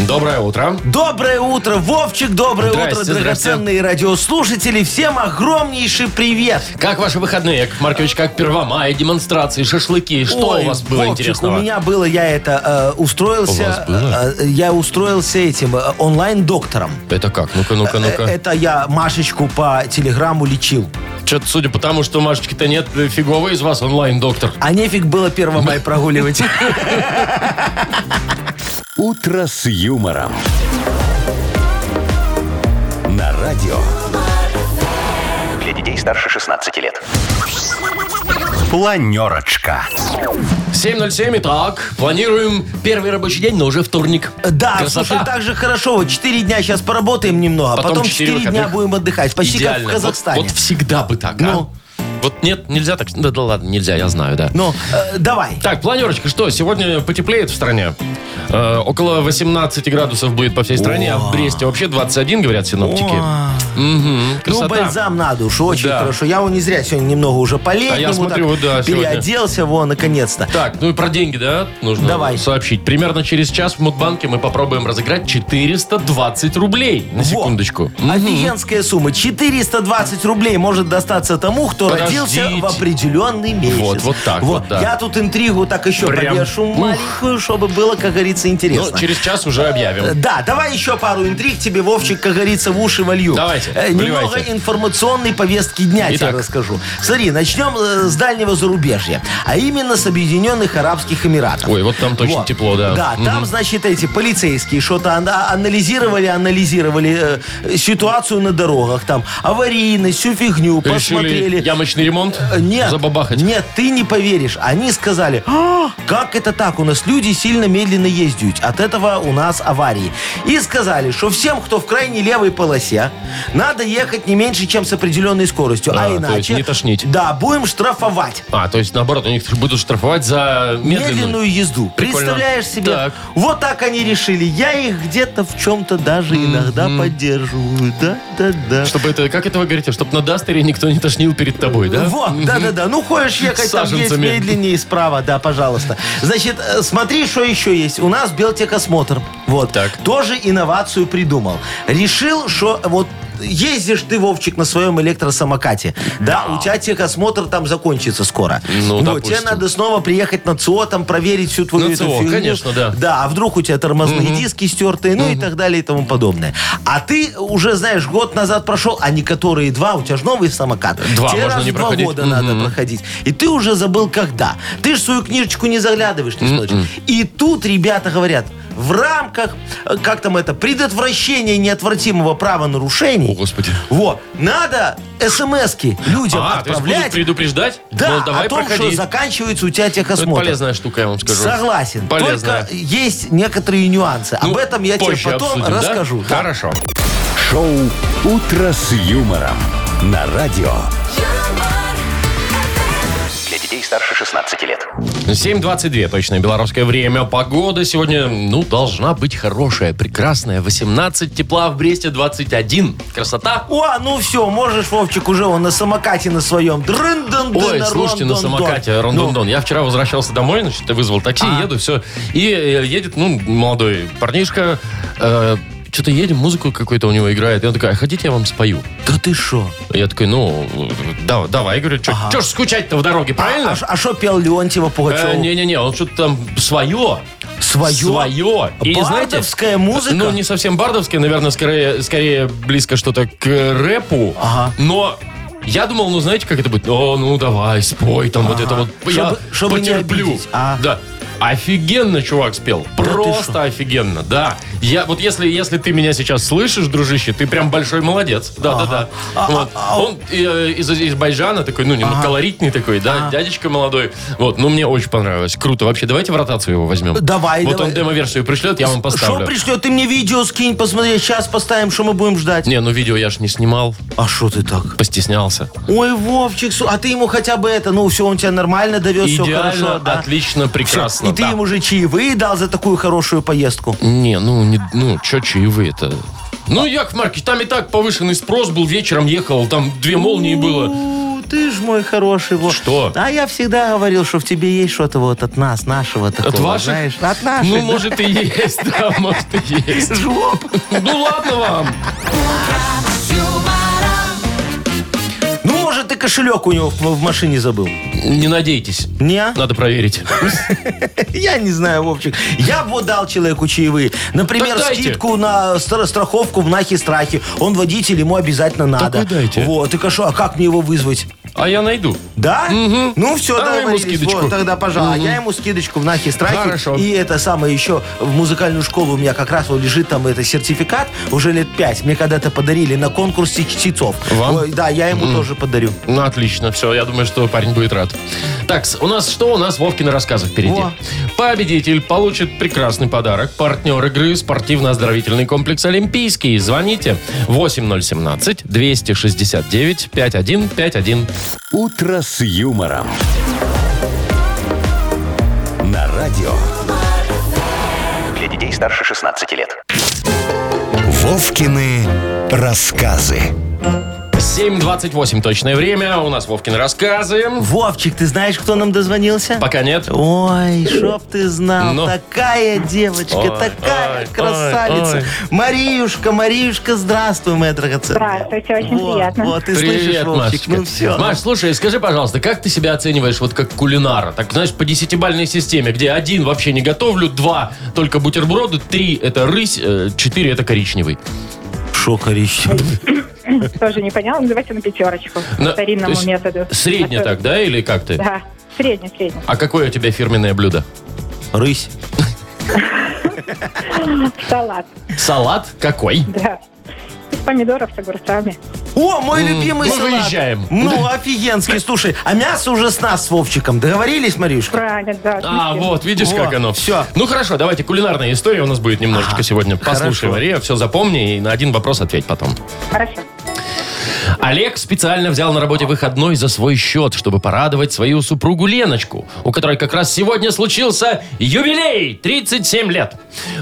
Доброе утро. Доброе утро, Вовчик, доброе Здрасте, утро, драгоценные радиослушатели. Всем огромнейший привет. Как ваши выходные, Яков Маркович? Как Первомай, демонстрации, шашлыки? Что Ой, у вас было Вовчик, интересного? у меня было, я это, э, устроился, У вас было? э, я устроился этим, э, онлайн-доктором. Это как? Ну-ка, ну-ка, Э, ну-ка. Это я Машечку по телеграмму лечил. Что-то, судя по тому, что Машечки-то нет, фиговый из вас онлайн-доктор. А нефиг было 1 мая прогуливать. «Утро с юмором». На радио. Для детей старше 16 лет. Планерочка. 7.07, итак, планируем первый рабочий день, но уже вторник. Да, Красота. слушай, так же хорошо. Вот 4 дня сейчас поработаем немного, а Потом потом четыре 4 дня выходных. будем отдыхать. Почти Идеально. как в Казахстане. Вот, вот всегда бы так, Ну. а? Вот нет, нельзя так. Да, да ладно, нельзя, я знаю, да. Ну, э, давай. Так, планерочка, что? Сегодня потеплеет в стране. Э, около 18 градусов будет по всей стране, а в Бресте вообще 21, говорят синоптики. Ну, красота. бальзам на душу, очень Да. хорошо. Я вон не зря сегодня немного уже по-летнему А я смотрю, так да, сегодня. переоделся, во, наконец-то. Так, ну и про деньги, да, нужно Давай. сообщить. Примерно через час в Мудбанке мы попробуем разыграть 420 рублей. На Во. секундочку. Мгм. Офигенская сумма. 420 рублей может достаться тому, кто Подождите. Родился в определенный месяц. Вот, вот так вот, да. Я тут интригу так еще Прям, повешу ух. маленькую, чтобы было, как говорится, интересно. Ну, через час уже Э, объявим. Да, давай еще пару интриг тебе, Вовчик, как говорится, в уши волью. Давайте, Э, Немного вливайте. информационной повестки дня Итак. тебе расскажу. Смотри, начнем э, с дальнего зарубежья, а именно с Объединенных Арабских Эмиратов. Ой, вот там точно Вот. тепло, да. Да, Мгм. там, значит, эти полицейские что-то ан- анализировали, анализировали э, ситуацию на дорогах, там, аварийность, всю фигню, Решили посмотрели. Ремонт Э, Нет, забабахать. нет, ты не поверишь. Они сказали, «А, как это так? У нас люди сильно медленно ездят. От этого у нас аварии. И сказали, что всем, кто в крайней левой полосе, надо ехать не меньше, чем с определенной скоростью. А, А, то иначе... есть не тошнить. Да, будем штрафовать. А, то есть наоборот, у них будут штрафовать за медленную. Медленную езду. Прикольно. Представляешь себе? Так. Вот так они решили. Я их где-то в чем-то даже иногда поддерживаю. Да, да, да. Чтобы это, как это вы говорите, чтобы на Дастере никто не тошнил перед тобой, да? Вот, да-да-да. Ну, хочешь ехать там есть саженцами. медленнее справа, да, пожалуйста. Значит, э, смотри, что еще есть. У нас Белтехосмотр. Вот. Так. Тоже инновацию придумал. Решил, что вот ездишь ты, Вовчик, на своем электросамокате. Да, у тебя техосмотр там закончится скоро. Ну, вот, тебе надо снова приехать на ЦО, там проверить всю твою На эту ЦО, конечно, да. Да, а вдруг у тебя тормозные диски стертые, ну и так далее и тому подобное. А ты уже, знаешь, год назад прошел, а не которые два, у тебя же новый самокат. Два, Тебе можно раз не в два проходить. года надо проходить. И ты уже забыл, когда. Ты же свою книжечку не заглядываешь, не смотришь. И тут ребята говорят, в рамках, как там это, предотвращения неотвратимого правонарушений, О, Господи. вот, надо смс-ки людям А, то есть будут отправлять. предупреждать? Да, Ну, давай о том, проходи. что заканчивается у тебя Это техосмотр. полезная штука, я вам скажу. Согласен. Полезная. Только есть некоторые нюансы. Ну, Об этом я тебе потом обсудим, расскажу. Да. Хорошо. Шоу «Утро с юмором». На радио. Старше 16 лет. 7.22 точное белорусское время. Погода сегодня, ну, должна быть хорошая, прекрасная. 18 тепла в Бресте, 21. Красота. О, ну все, можешь, Вовчик, уже он на самокате на своем. дрын дын Ой, слушайте, на самокате, рондондон. Я вчера возвращался домой, значит, вызвал такси, А. еду, все. И э, едет, ну, молодой парнишка, что-то едем, музыку какой-то у него играет. И он такой, а хотите я вам спою? Да ты шо? Я такой, ну, да, давай. говорю, что Ага. ж скучать-то в дороге, правильно? А что пел Леонтьева Пугачева? Э, Не-не-не, он что-то там свое. Свое? Свое. Бардовская музыка? Ну, не совсем бардовская, наверное, скорее, скорее близко что-то к рэпу. Ага. Но я думал, ну, знаете, как это будет? О, ну, давай, спой там вот это вот. я Чтобы- чтобы не потерплю. А. Да. Офигенно чувак спел. ты Просто офигенно, да. Я, вот если, если ты меня сейчас слышишь, дружище, ты прям большой молодец. Да-да-да. А, Вот. а, а, Он э, из, Байжана такой, ну, немного колоритный такой, да, дядечка молодой. Вот, ну, мне очень понравилось. Круто. Вообще, давайте в ротацию его возьмем. Давай, Вот давай. он демо-версию пришлет, я вам Что поставлю. пришлет? Ты мне видео скинь, посмотри. Сейчас поставим, что мы будем ждать. Не, ну видео я ж не снимал, А что ты так? постеснялся. Ой, Вовчик, су- а ты ему хотя бы это, ну все, он тебя нормально довез, все Идеально, хорошо, да? отлично, прекрасно. И ты да. ему же чаевые дал за такую хорошую поездку. Не, ну, не, ну, чё чаевые-то? Ну, Яков Маркович, там и так повышенный спрос был, вечером ехал, там две молнии было. У, ты ж мой хороший. Вов. Что? А я всегда говорил, что в тебе есть что-то вот от нас, нашего такого, От ваших? знаешь. От наших. Ну, да. может и есть, да, может и есть. Жлоб. Ну, ладно вам. Может, ты кошелек у него в, в машине забыл. Не надейтесь. Не? Надо проверить. Я не знаю, Вовчик. Я бы дал человеку чаевые. Например, Так дайте. скидку на стра- страховку в нахе-страхе. Он водитель, ему обязательно надо. вы дайте. Вот, и шо, а как мне его вызвать? А я найду. Да? Ну все, Давай ему скидочку. Тогда, пожалуйста. Я ему скидочку в нахе страхе. Хорошо. И это самое еще в музыкальную школу у меня как раз вот лежит там это сертификат уже лет пять. Мне когда-то подарили на конкурсе чтецов. Вам? Ой, да, я ему тоже подарю. Ну, отлично. Все, я думаю, что парень будет рад. Так, у нас что? У нас Вовкины рассказы впереди. Во. Победитель получит прекрасный подарок. Партнер игры спортивно-оздоровительный комплекс «Олимпийский». Звоните 8017-269-5151. «Утро с юмором». На радио. Для детей старше 16 лет. Вовкины рассказы. 7.28 точное время. У нас Вовкины рассказы. Вовчик, ты знаешь, кто нам дозвонился? Пока нет. Ой, чтоб ты знал, Ну. такая девочка, Ой, такая ой, красавица. ой, ой. Мариюшка, Мариюшка, здравствуй, моя драгоценная. Здравствуйте, очень Вот, приятно. Вот, ты слышишь, Привет, Вовчик, Машечка. ну все. Маш, слушай, скажи, пожалуйста, как ты себя оцениваешь вот как кулинара? Так, знаешь, по десятибальной системе, где один вообще не готовлю, два только бутерброды, три это рысь, э, четыре это коричневый. Шо коричневый? Тоже не поняла, ну, давайте на пятерочку. На- По старинному методу. Средне так, да, или как ты? Да, средний, средний. А какое у тебя фирменное блюдо? Рысь. Салат, Салат какой? да. Из помидоров с огурцами. О, мой любимый мы салат. выезжаем. Ну, офигенский. Слушай, а мясо уже с нас с Вовчиком. Договорились, Маришка? Правильно, да. А, отлично. вот, видишь, Во, как оно. всё. Ну хорошо, давайте, кулинарная история у нас будет немножечко сегодня. Послушай, хорошо. Мария, все запомни и на один вопрос ответь потом. Хорошо. Олег специально взял на работе выходной за свой счет, чтобы порадовать свою супругу Леночку, у которой как раз сегодня случился юбилей 37 лет.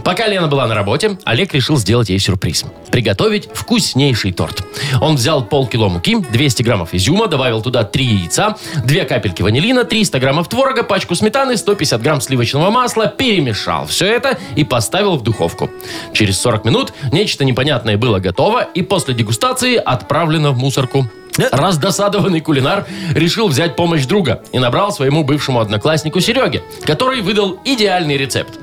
Пока Лена была на работе, Олег решил сделать ей сюрприз. Приготовить вкуснейший торт. Он взял полкило муки, 200 граммов изюма, добавил туда 3 яйца, 2 капельки ванилина, 300 граммов творога, пачку сметаны, 150 грамм сливочного масла, перемешал все это и поставил в духовку. Через 40 минут нечто непонятное было готово и после дегустации отправлено в мусорку. Раздосадованный кулинар решил взять помощь друга и набрал своему бывшему однокласснику Сереге, который выдал идеальный рецепт.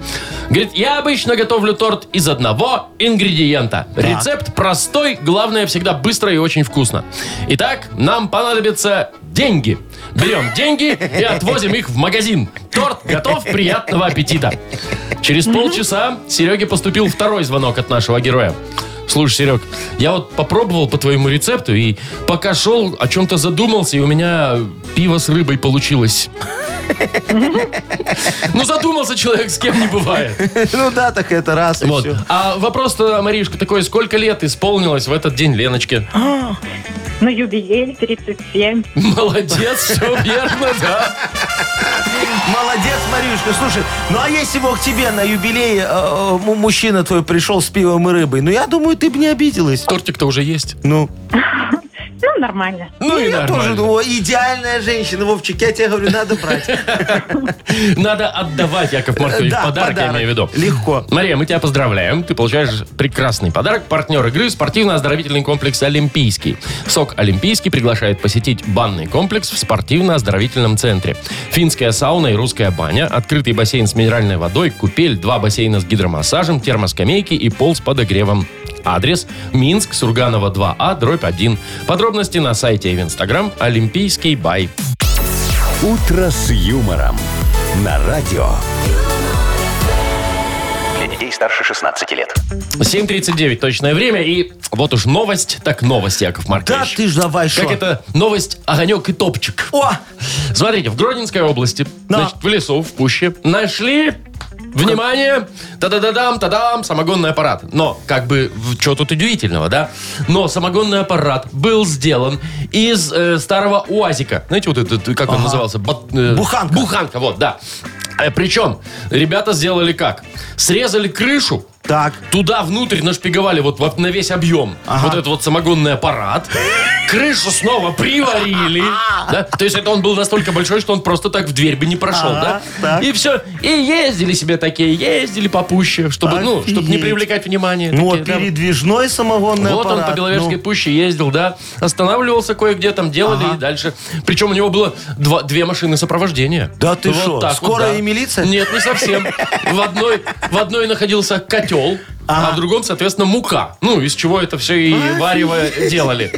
Говорит, я обычно готовлю торт из одного ингредиента. Рецепт простой, главное всегда быстро и очень вкусно. Итак, нам понадобятся деньги. Берем деньги и отвозим их в магазин. Торт готов, приятного аппетита. Через полчаса Сереге поступил второй звонок от нашего героя. Слушай, Серег, я вот попробовал по твоему рецепту и пока шел, о чем-то задумался, и у меня пиво с рыбой получилось. Ну, задумался человек, с кем не бывает. Ну да, так это раз и Вот. все. А вопрос-то, Маришка, такой, сколько лет исполнилось в этот день Леночке? Ну, юбилей 37. Молодец, все верно, да. Молодец, Марюшка. Слушай, ну а если бы к тебе на юбилей э, э, му- мужчина твой пришел с пивом и рыбой, ну я думаю, ты бы не обиделась. Тортик-то уже есть. Ну, Ну, нормально. Ну и я тоже нормально. думаю, идеальная женщина, Вовчик, я тебе говорю, надо брать. Надо отдавать, Яков Маркович, Да, подарок, я имею в виду. Легко. Мария, мы тебя поздравляем. Ты получаешь прекрасный подарок. Партнер игры – спортивно-оздоровительный комплекс «Олимпийский». СОК «Олимпийский» приглашает посетить банный комплекс в спортивно-оздоровительном центре. Финская сауна и русская баня, открытый бассейн с минеральной водой, купель, два бассейна с гидромассажем, термоскамейки и пол с подогревом. Адрес – Минск, Сурганова 2А, дробь 1. Подробности на сайте и в Инстаграм «Олимпийский бай». «Утро с юмором». На радио. Для детей старше 16 лет. 7.39 точное время. И вот уж новость, так новость, Яков Да Маркович. ты ж давай, Как шо? это новость «Огонек и топчик». О, Смотрите, в Гродненской области, Да. значит, в лесу, в пуще, нашли, внимание, та-да-да-дам, та-дам, самогонный аппарат. Но, как бы, что тут удивительного, да? Но самогонный аппарат был сделан из э, старого УАЗика. Знаете, вот этот, как он назывался? Бат- э, Буханка. Буханка, вот, да. Э, Причем, ребята сделали как? Срезали крышу, так. Туда внутрь нашпиговали вот, вот на весь объем вот этот вот самогонный аппарат. Крышу снова приварили. да? То есть это он был настолько большой, что он просто так в дверь бы не прошел. Ага, да? так. И все. И ездили себе такие, ездили попуще, чтобы, ну, чтобы не Офигеть. привлекать внимание. Ну, Такие, да. передвижной самогонный Вот он аппарат. по Беловежской Ну, пуще ездил, да, останавливался кое-где, там делали Ага. и дальше. Причем у него было два- две машины сопровождения. Да ты Вот шо, так скорая да. и милиция? Нет, не совсем. В одной, в одной находился котел, а в другом, соответственно, мука. Ну, из чего это все и варево делали.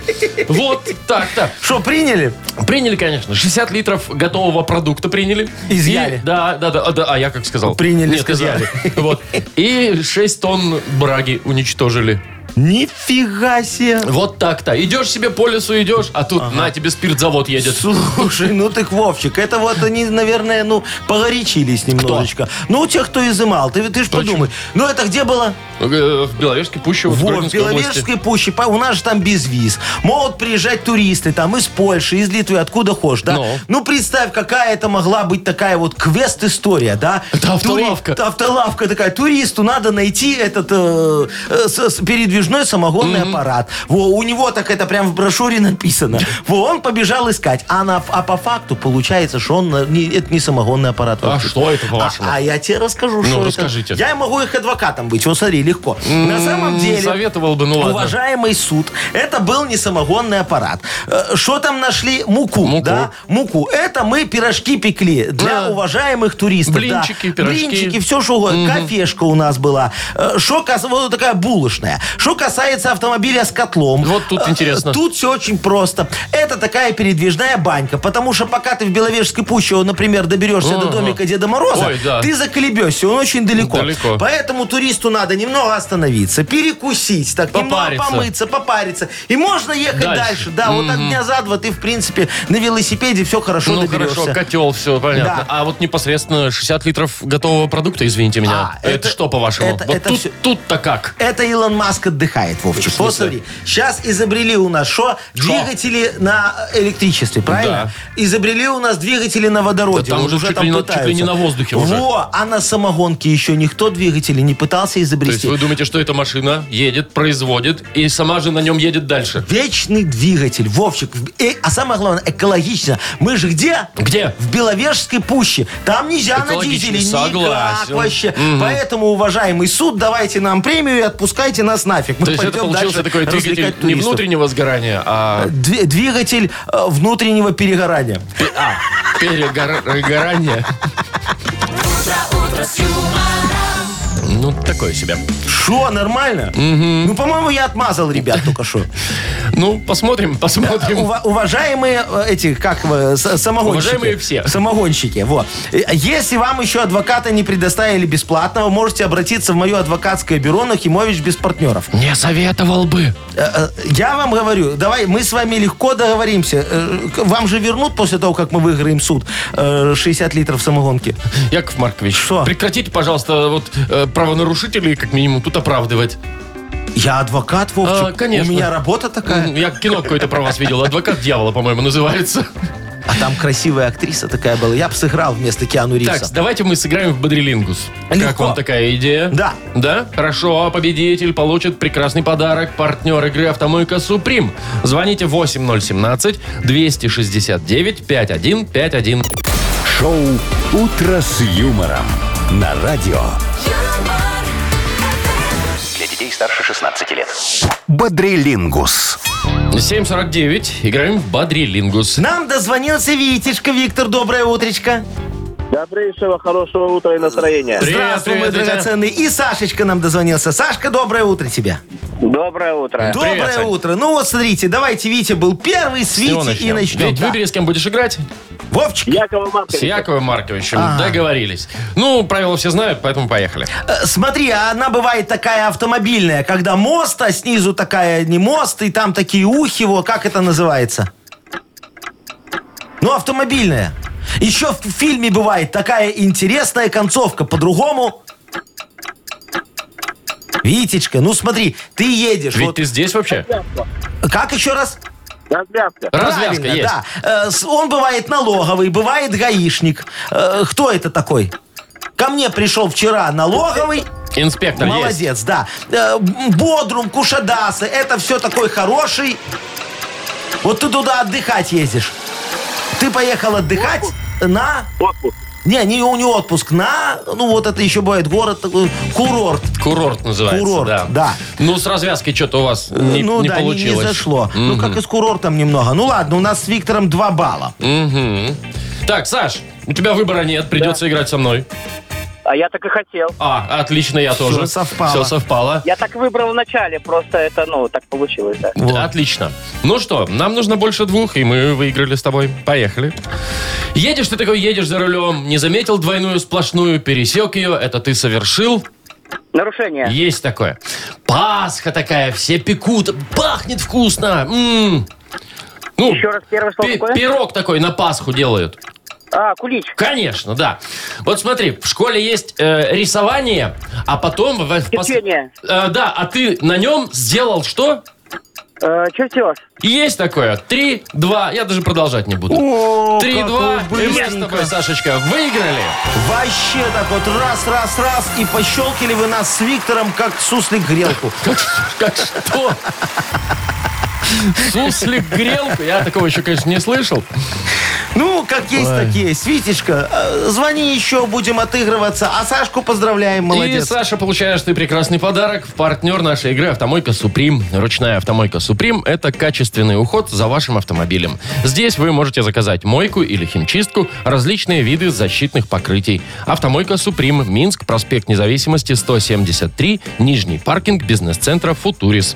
Вот так-то. Что, приняли? Приняли, конечно, 60 литров готового продукта приняли. Изъяли. И- да, да, да, да. А я как сказал? Приняли, Нет, сказали. изъяли. Вот. И 6 тонн браги уничтожили. Нифига себе. Вот так-то. Идешь себе по лесу, идешь, а тут на тебе спиртзавод едет. Слушай, ну ты, Вовчик, это вот они, наверное, ну, погорячились немножечко. Ну, те, кто изымал, ты, ты ж подумай. Ну, это где было? Э, В Беловежской пуще, вот в Вот, в. Беловежской пуще. У нас же там безвиз. Могут приезжать туристы там из Польши, из Литвы, откуда хочешь, да? Ну. Ну, представь, какая это могла быть такая вот квест-история, да? Это автолавка. Тури- Автолавка такая. Туристу надо найти этот э, э, с- передвижной самогонный аппарат. Во, у него так это прям в брошюре написано. Во, он побежал искать. А, на, а по факту получается, что он на- не, это не самогонный аппарат. А Вовчик. что это, по-вашему? А, а я тебе расскажу, Ну, что расскажите. это. Я могу их адвокатом быть. Вот смотри, легко. На самом деле... Советовал бы, ну ладно. Уважаемый суд, это был не самогонный аппарат. Э, Что там нашли? Муку, Муку. да? Муку. Это мы пирожки пекли для Да. уважаемых туристов. Блинчики, да. пирожки. Блинчики, все что угодно. Кофешка у нас была. Э, Что кас... вот такая булочная. Что касается автомобиля с котлом. Вот тут э, интересно. Тут все очень просто. Это такая передвижная банька. Потому что пока ты в Беловежской пуще, например, доберешься до домика Деда Мороза, Ой, да. ты заколебешься. Он очень далеко. Далеко. Поэтому туристу надо немного остановиться, перекусить, так немного Попариться. помыться, попариться. И можно ехать дальше. Дальше. Да, вот так дня за два ты, в принципе, на велосипеде все хорошо Ну доберешься. хорошо, котел, все понятно. Да. А вот непосредственно 60 литров готового продукта, извините меня. А, это, это- что, по-вашему? это- вот это тут, всё- тут-то как? Это Илон Маск отдыхает, Вовчик. Вот смотри, сейчас изобрели у нас что? Двигатели на электричестве, правильно? Изобрели у нас двигатели на водороде. Да там Вот уже чуть ли не на- чуть ли не пытаются. на воздухе уже. Во, а на самогонке еще никто двигатели не пытался То есть изобрести. вы думаете, что эта машина едет, производит, и сама же на нем едет дальше? Вечный двигатель, Вовчик. В- э, а самое главное, экологично. Мы же где? Где? В Беловежской пуще. Там нельзя на дизеле никак согласен. вообще. Поэтому, уважаемый суд, давайте нам премию и отпускайте нас нафиг. Мы То есть это получился такой двигатель не внутреннего сгорания, а, Дви- Двигатель э, внутреннего перегорания. пе- а перегорание. Ну, такое себе. Шо, нормально? Ну, по-моему, я отмазал ребят только что. Ну, посмотрим, посмотрим. Ува- уважаемые э, эти, как вы, с- самогонщики. Уважаемые все. Самогонщики, вот. Э, Если вам еще адвоката не предоставили бесплатного, можете обратиться в мое адвокатское бюро Нахимович без партнеров. Не советовал бы. Э, э, Я вам говорю, давай, мы с вами легко договоримся. Э, к- Вам же вернут после того, как мы выиграем суд э, 60 литров самогонки. Яков Маркович, Что? прекратите, пожалуйста, вот э, правонарушителей, как минимум, тут оправдывать. Я адвокат, Вовчик. А, конечно. У меня работа такая. Я кино какое-то про вас видел. Адвокат дьявола, по-моему, называется. А там красивая актриса такая была. Я бы сыграл вместо Киану Так, Ривза. давайте мы сыграем в Бодрилингус. Как вам такая идея? Да. Да? Хорошо. Победитель получит прекрасный подарок. Партнер игры «Автомойка Суприм». Звоните 8017-269-5151. Шоу «Утро с юмором» на радио. Детей старше 16 лет. Бодрилингус. 749. Играем в Бодрилингус. Нам дозвонился Витечка. Виктор, доброе утречко. Добрейшего, хорошего утра и настроения. Привет, Здравствуй, мой привет, Витя. драгоценный. И Сашечка нам дозвонился. Сашка, доброе утро тебе. Доброе утро. Доброе Привет, Сань. утро. Ну вот смотрите, давайте Витя был первый, с Вити и начнем. Вить, Да. выбери, с кем будешь играть. Вовчик, Якова С Марковича. Яковом Марковичем. Ага. Договорились. Ну, правила все знают, поэтому поехали. э, смотри, она бывает такая автомобильная, когда мост, а снизу такая не мост, и там такие ухи, его, как это называется? Ну, автомобильная. Еще в фильме бывает такая интересная концовка, по-другому... Витечка, ну смотри, ты едешь. Ведь вот- ты здесь вообще? Как еще раз? Развязка. Развязка Правильно, есть. да. Э, Он бывает налоговый, бывает гаишник. Э, Кто это такой? Ко мне пришел вчера налоговый. Инспектор есть. Молодец, да. Э, Бодрум, Кушадасы, это все такой хороший. Вот ты туда отдыхать ездишь. Ты поехал отдыхать на... Отпуск. Не, не, не отпуск, на... Ну, вот это еще бывает город такой, курорт. Курорт называется, Курорт, да. да. Ну, с развязкой что-то у вас не, ну не да, не- получилось. не, зашло. Ну, как и с курортом немного. Ну ладно, у нас с Виктором 2 балла. Мгм. Так, Саш, у тебя выбора нет, придется играть со мной. А я так и хотел. А, отлично, я Всё тоже. совпало. Все совпало. Я так выбрал в начале, просто это, ну, так получилось, да. Вот. Отлично. Ну что, нам нужно больше двух, и мы выиграли с тобой. Поехали. Едешь ты такой, едешь за рулем, не заметил двойную сплошную, пересек ее, это ты совершил. Нарушение. Есть такое. Пасха такая, все пекут, пахнет вкусно. М. Ну, Еще раз первое слово пи- какое? пирог такой на Пасху делают. А, кулич. Конечно, да. Вот смотри, в школе есть э, рисование, а потом... в- в пос-. Э, да, а ты на нем сделал что? Э, чертеж. Есть такое. Три, два. Я даже продолжать не буду. О, Три, два. И мы с тобой, Сашечка, выиграли. Вообще так вот раз, раз, раз, и пощелкали вы нас с Виктором, как суслик грелку. Как что? Суслик грелку? Я такого еще, конечно, не слышал. Ну, как есть, так есть. Витечка, э, звони еще, будем отыгрываться. А Сашку поздравляем, И, молодец. Саша, получаешь ты прекрасный подарок. Партнер нашей игры «Автомойка Суприм». Ручная «Автомойка Суприм» — это качественный уход за вашим автомобилем. Здесь вы можете заказать мойку или химчистку, различные виды защитных покрытий. «Автомойка Суприм», Минск, проспект Независимости, 173, Нижний паркинг бизнес-центра «Футурис».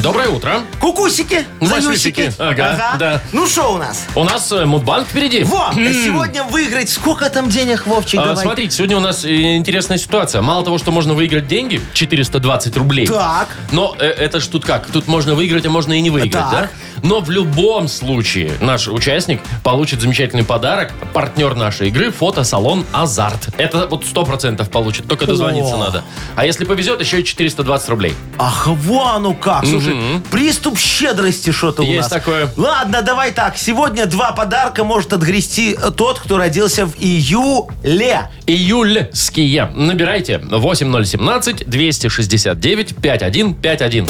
Доброе утро. Кукусики, Васюсики. заюсики. Ага, да. Ну, что у нас? У нас э, Мудбанк впереди. Во, сегодня выиграть сколько там денег, Вовчик, А, давай. смотрите, сегодня у нас э, интересная ситуация. Мало того, что можно выиграть деньги, 420 рублей. Так. Но э, это ж тут как? Тут можно выиграть, а можно и не выиграть, Так. да? Но в любом случае наш участник получит замечательный подарок. Партнер нашей игры – фотосалон «Азарт». Это вот 100% получит, только дозвониться О. надо. А если повезет, еще и 420 рублей. Ах, во оно как. Слушай, приступ щедрости что-то у Есть нас. такое. Ладно, давай так. Сегодня два подарка может отгрести э, тот, кто родился в июле. Июльские. Набирайте 8017-269-5151.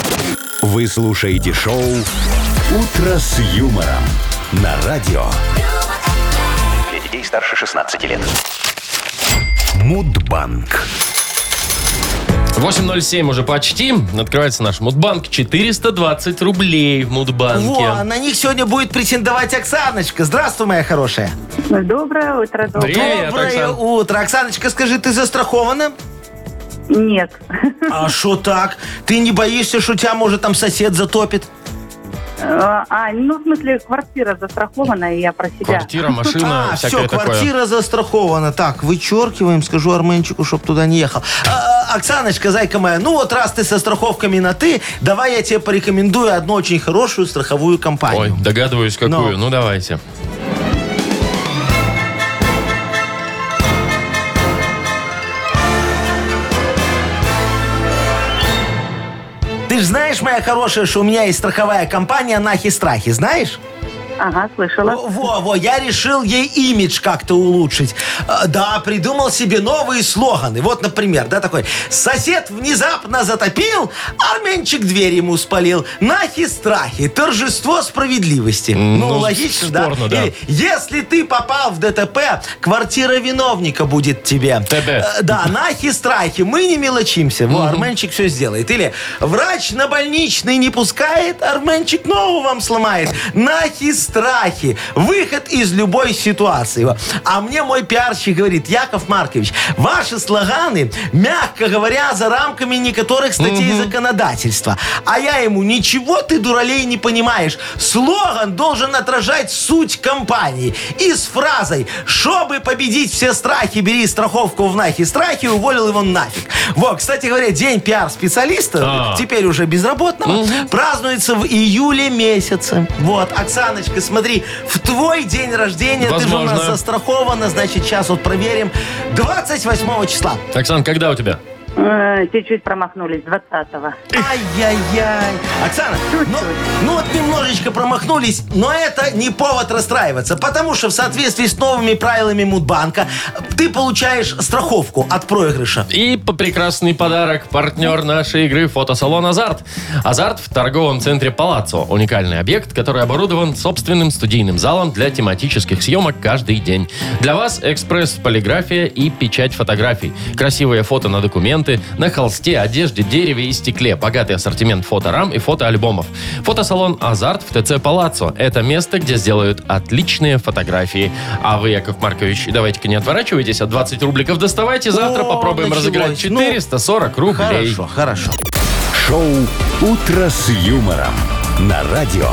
Вы слушаете шоу Утро с юмором на радио Для детей старше 16 лет. Мудбанк. 8.07 уже почти. Открывается наш Мудбанк. 420 рублей в Мудбанке. Во, на них сегодня будет претендовать Оксаночка. Здравствуй, моя хорошая. Доброе утро, доброе. Привет, Доброе Оксан. утро. Оксаночка, скажи, ты застрахована? Нет. А что так? Ты не боишься, что тебя, может, там сосед затопит? А, а, ну, в смысле, квартира застрахована, и я про себя. Квартира, машина, а, всякое все, такое. квартира застрахована. Так, вычеркиваем, скажу Арменчику, чтоб туда не ехал. А, Оксаночка, зайка моя, ну вот раз ты со страховками на «ты», давай я тебе порекомендую одну очень хорошую страховую компанию. Ой, догадываюсь, какую. Но. Ну, давайте. Знаешь, моя хорошая, что у меня есть страховая компания «Нахи Страхи», знаешь? Ага, слышала. Во, во, я решил ей имидж как-то улучшить. Э, Да, придумал себе новые слоганы. Вот, например, да, такой. Сосед внезапно затопил, Арменчик дверь ему спалил. Нахи-страхи, торжество справедливости. Ну, ну, логично, да? спорно, да. Или, если ты попал в ДТП, квартира виновника будет тебе. Тебе. Э, Да, нахи-страхи, мы не мелочимся. Во, Арменчик все сделает. Или врач на больничный не пускает, Арменчик ногу вам сломает. Нахи-страхи, выход из любой ситуации. Во. А мне мой пиарщик говорит, Яков Маркович, ваши слоганы, мягко говоря, за рамками некоторых статей законодательства. А я ему, ничего ты, дуралей, не понимаешь. Слоган должен отражать суть компании. И с фразой «Чтобы победить все страхи, бери страховку в нахи страхи», уволил его нафиг. Вот, кстати говоря, день пиар-специалиста, А. теперь уже безработного, празднуется в июле месяце. Вот, Оксаночка, смотри, в твой день рождения, ты же у нас Возможно. застрахована, значит, сейчас вот проверим. 28 числа. Оксан, когда у тебя? Э, Чуть-чуть промахнулись, 20-го. Ай-яй-яй. Оксана, ну, ну вот немножечко промахнулись, но это не повод расстраиваться, потому что в соответствии с новыми правилами Мудбанка ты получаешь страховку от проигрыша. И по- прекрасный подарок. Партнер нашей игры фотосалон «Азарт». «Азарт» в торговом центре «Палаццо». Уникальный объект, который оборудован собственным студийным залом для тематических съемок каждый день. Для вас экспресс-полиграфия и печать фотографий. Красивые фото на документы, на холсте, одежде, дереве и стекле. Богатый ассортимент фоторам и фотоальбомов. Фотосалон «Азарт» в ТЦ «Палаццо». Это место, где сделают отличные фотографии. А вы, Яков Маркович, давайте-ка не отворачивайтесь, а 20 рубликов доставайте. Завтра О, попробуем началось. разыграть 440 рублей. Хорошо, хорошо. Шоу «Утро с юмором» на радио.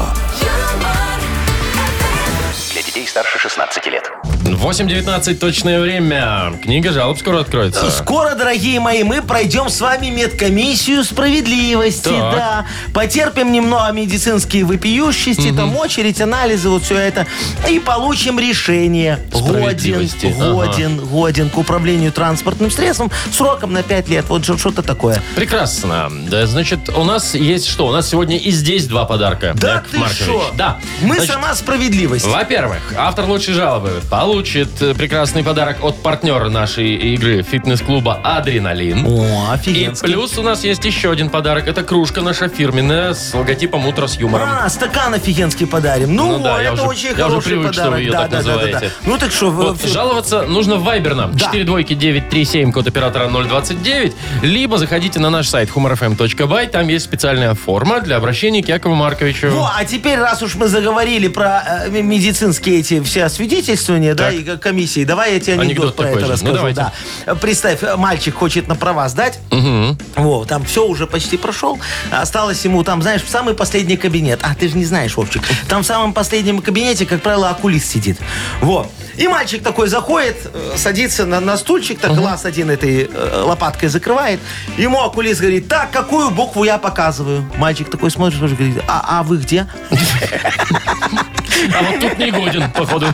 Для детей старше 16 лет. 8.19 точное время. Книга жалоб скоро откроется. Скоро, дорогие мои, мы пройдем с вами медкомиссию справедливости. Так. Да. Потерпим немного медицинские вопиющести, там очередь, анализы, вот все это. И получим решение. Годен, ага. годен, годен к управлению транспортным средством сроком на 5 лет. Вот же что-то такое. Прекрасно. Да, значит, у нас есть что? У нас сегодня и здесь два подарка. Да Яков ты что? Да. Мы Значит, сама справедливость. Во-первых, автор лучшей жалобы получит э, прекрасный подарок от партнера нашей игры фитнес-клуба «Адреналин». О, И офигенский. плюс у нас есть еще один подарок. Это кружка наша фирменная с логотипом «Утро с юмором». А, стакан офигенский подарим. Ну, Ну да, это уже- очень я уже хороший привык, что подарок. вы ее да, так да, да, да, да. называете. Ну так что, вы- Вот, жаловаться нужно в Viber нам. Да. 4 двойки 937, код оператора 029. Либо заходите на наш сайт humorfm.by. Там есть специальная форма для обращения к Якову Марковичу. Во, а теперь, раз уж мы заговорили про э, медицинские эти все освидетельствования, да, Так. и к- комиссии, давай я тебе анекдот, Анекдот про это же. Ну, расскажу. давайте. да. Представь, э, мальчик хочет на права сдать, во, там все уже почти прошел, осталось ему там, знаешь, в самый последний кабинет. А, ты же не знаешь, Вовчик, там в самом последнем кабинете, как правило, окулист сидит. Вот. И мальчик такой заходит, э, садится на, на стульчик, так глаз один этой э, лопаткой закрывает. Ему окулист говорит, так, какую букву я показываю? Мальчик такой смотрит, смотрит, говорит, а, а вы где? А вот тут не годен, походу.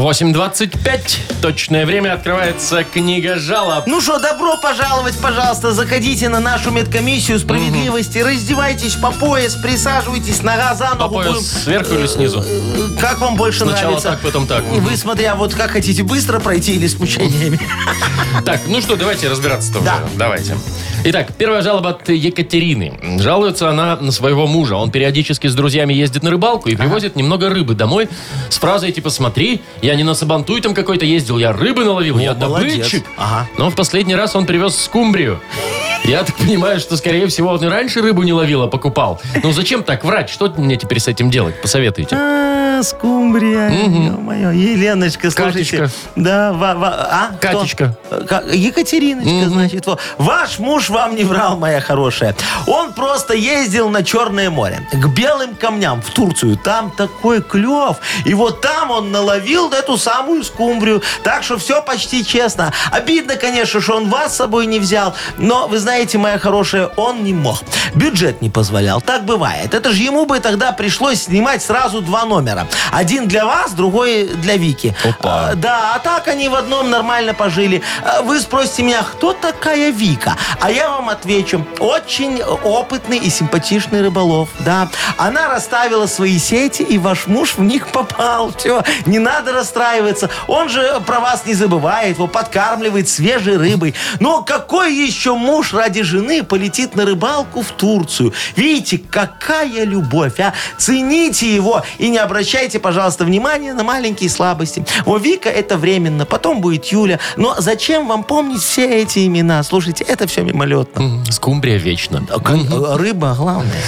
8.25. Точное время. Открывается книга жалоб. Ну что, добро пожаловать, пожалуйста, заходите на нашу медкомиссию справедливости, раздевайтесь по пояс, присаживайтесь, нога за По ногу. пояс будем- сверху или снизу? Э, Как вам больше Сначала нравится? так, потом так. Вы, смотря, вот как хотите, быстро пройти или с мучениями? Так, ну что, давайте разбираться-то Да. уже. Давайте. Итак, первая жалоба от Екатерины. Жалуется она на своего мужа. Он периодически с друзьями ездит на рыбалку и привозит немного рыбы домой с фразой типа «Смотри, я не на Сабантуй там какой-то ездил, я рыбы наловил, я молодец. добытчик». Ага. Но в последний раз он привез скумбрию. Я так понимаю, что, скорее всего, он и раньше рыбу не ловил, а покупал. Ну зачем так врать? Что мне теперь с этим делать? Посоветуйте. А, скумбрия, ё-моё. Еленочка, слушайте. Катечка. Да, ва- ва- а? кто? Катечка. Э, ка- Екатериночка, значит. во. Ваш муж вам не врал, моя хорошая. Он просто ездил на Черное море, к белым камням в Турцию. Там такой клев. И вот там он наловил эту самую скумбрию. Так что все почти честно. Обидно, конечно, что он вас с собой не взял. Но, вы знаете, моя хорошая, он не мог. Бюджет не позволял. Так бывает. Это же ему бы тогда пришлось снимать сразу два номера. Один для вас, другой для Вики. Опа. А, да, а так они в одном нормально пожили. А Вы спросите меня, кто такая Вика? А я вам отвечу. Очень опытный и симпатичный рыболов. Да. Она расставила свои сети, и ваш муж в них попал. Все, не надо расстраиваться. Он же про вас не забывает, его подкармливает свежей рыбой. Но какой еще муж ради жены полетит на рыбалку в Турцию? Видите, какая любовь, а? Цените его и не обращайте, пожалуйста, внимания на маленькие слабости. О, Вика это временно, потом будет Юля. Но зачем вам помнить все эти имена? Слушайте, это все мимолетно. Скумбрия вечно. А как- Рыба главное.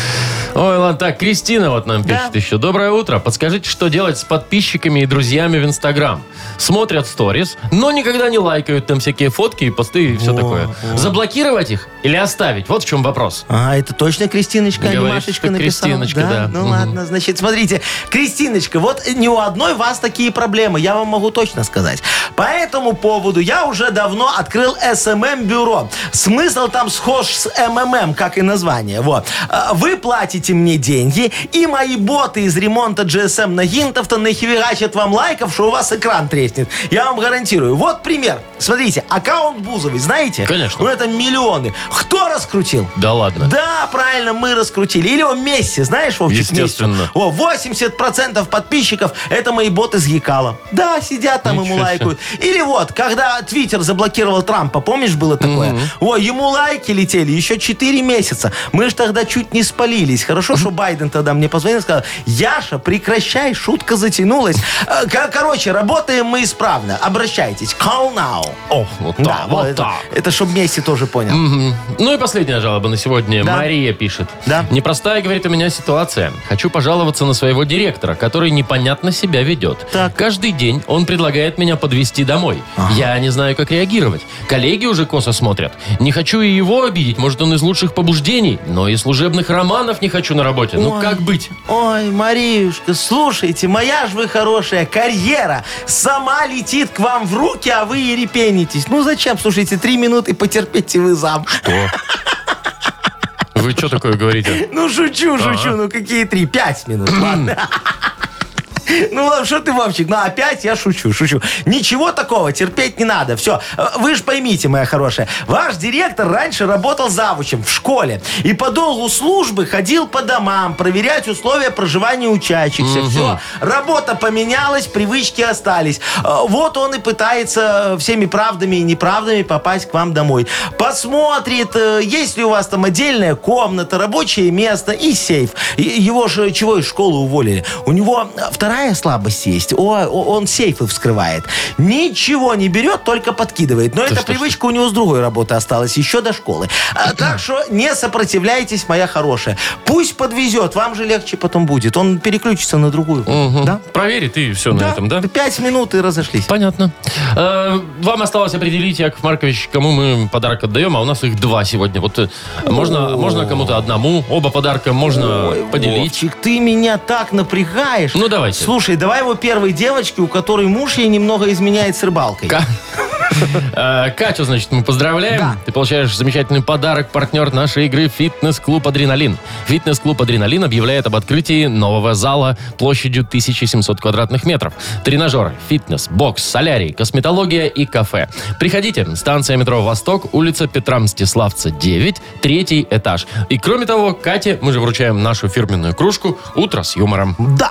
Ой, ладно, так, Кристина вот нам Да. пишет еще. Доброе утро. Подскажите, что делать с подписчиками и друзьями в Инстаграм? Смотрят сторис, но никогда не лайкают там всякие фотки и посты и все такое. Заблокировать их или оставить? Вот в чем вопрос. А, это точно Кристиночка, а не Говоришь, Машечка что написала? Кристиночка, да. Ну Мгм. ладно, значит, смотрите. Кристиночка, вот ни у одной вас такие проблемы, я вам могу точно сказать. По этому поводу я уже давно открыл SMM-бюро. Смысл там схож с МММ, как и название. Вот. А, Вы платите мне деньги, и мои боты из ремонта GSM на гинтов-то нахерачат вам лайков, что у вас экран треснет. Я вам гарантирую. Вот пример. Смотрите, аккаунт Бузовый, знаете? Конечно. Ну это миллионы. Кто раскрутил? Да ладно. Да, правильно, мы раскрутили. Или он Месси, знаешь, Вовчик, Естественно. Месси? О, 80% подписчиков это мои боты с Гикала. Да, сидят там, ему Ничего себе. лайкают. Или вот, когда Твиттер заблокировал Трампа, помнишь, было такое? О, ему лайки летели еще 4 месяца. Мы же тогда чуть не спалились. Хорошо, что Байден тогда мне позвонил и сказал, Яша, прекращай, шутка затянулась. Э, кор- Короче, работаем мы исправно. Обращайтесь. Call now. О, вот так, Да, вот это, так. это чтобы Месси тоже понял. Мгм. Ну и последняя жалоба на сегодня. Да. Мария пишет. Да. Непростая, говорит, у меня ситуация. Хочу пожаловаться на своего директора, который непонятно себя ведет. Так. Каждый день он предлагает меня подвести домой. Я не знаю, как реагировать. Коллеги уже косо смотрят. Не хочу и его обидеть. Может, он из лучших побуждений. Но и служебных романов не хочу на работе. Ну, Ой. как быть? Ой, Мариюшка, слушайте, моя ж вы хорошая карьера сама летит к вам в руки, а вы и репенитесь. Ну зачем? Слушайте, три минуты потерпите вы зам. Вы что такое говорите? Ну шучу, шучу, ну какие три? Пять минут, ладно. Ну, ладно, что ты, Вовчик? Ну, опять я шучу, шучу. Ничего такого, терпеть не надо. Все, вы же поймите, моя хорошая. Ваш директор раньше работал завучем в школе. И по долгу службы ходил по домам проверять условия проживания учащихся. Все, работа поменялась, привычки остались. Э, Вот он и пытается всеми правдами и неправдами попасть к вам домой. Посмотрит, э, есть ли у вас там отдельная комната, рабочее место и сейф. Его же чего из школы уволили? У него вторая слабость есть. О, он сейфы вскрывает. Ничего не берет, только подкидывает. Но эта что ж ты. привычка у него с другой работы осталась, еще до школы. А, так что не сопротивляйтесь, моя хорошая. Пусть подвезет, вам же легче потом будет. Он переключится на другую. Да? Проверит и все на Да. этом, да? Пять минут и разошлись. Понятно. Э, Вам осталось определить, Яков Маркович, кому мы подарок отдаем, а у нас их два сегодня. Вот э, можно, можно кому-то одному, оба подарка можно Ой, поделить. Вовчик, ты меня так напрягаешь. Ну, давайте. Слушай, давай его первой девочке, у которой муж ей немного изменяет с рыбалкой. Ка- Э, Катю, значит, мы поздравляем. Да. Ты получаешь замечательный подарок, партнер нашей игры «Фитнес-клуб Адреналин». «Фитнес-клуб Адреналин» объявляет об открытии нового зала площадью 1700 квадратных метров. Тренажеры, фитнес, бокс, солярий, косметология и кафе. Приходите. Станция метро «Восток», улица Петра Мстиславца, 9, третий этаж. И кроме того, Кате мы же вручаем нашу фирменную кружку «Утро с юмором». Да.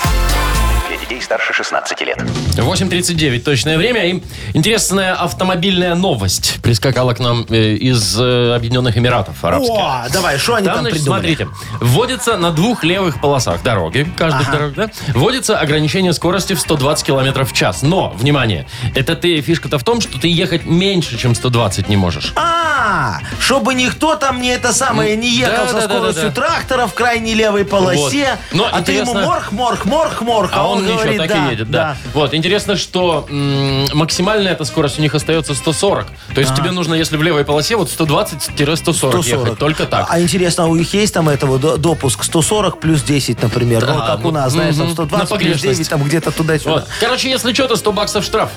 Детей старше 16 лет. 8.39 точное время. И интересная автомобильная новость прискакала к нам э, из э, Объединенных Эмиратов Арабских. О, давай, что они Там, там, значит, придумали? смотрите, вводится на двух левых полосах дороги, каждых Ага. дорог, да, вводится ограничение скорости в 120 км в час. Но, внимание, это ты, фишка-то в том, что ты ехать меньше, чем 120 не можешь. А, чтобы никто там не это самое не ехал Да, со да, да, скоростью да, да. трактора в крайней левой полосе. Вот. Но а ты ему интересно- морх, морх, морх, морх. А он, ничего, говорит, так да, и едет, да. Вот, интересно, что м, максимальная эта скорость у них остается 140. То есть тебе нужно, если в левой полосе, вот 120-140 140. ехать. Только так. А интересно, у них есть там этого до- допуск 140 плюс 10, например? ну, Да, как ну, у нас, знаешь, там мгм. 120 На плюс погрешность. 9, там где-то туда-сюда. Вот. Короче, если что, то 100 баксов штраф.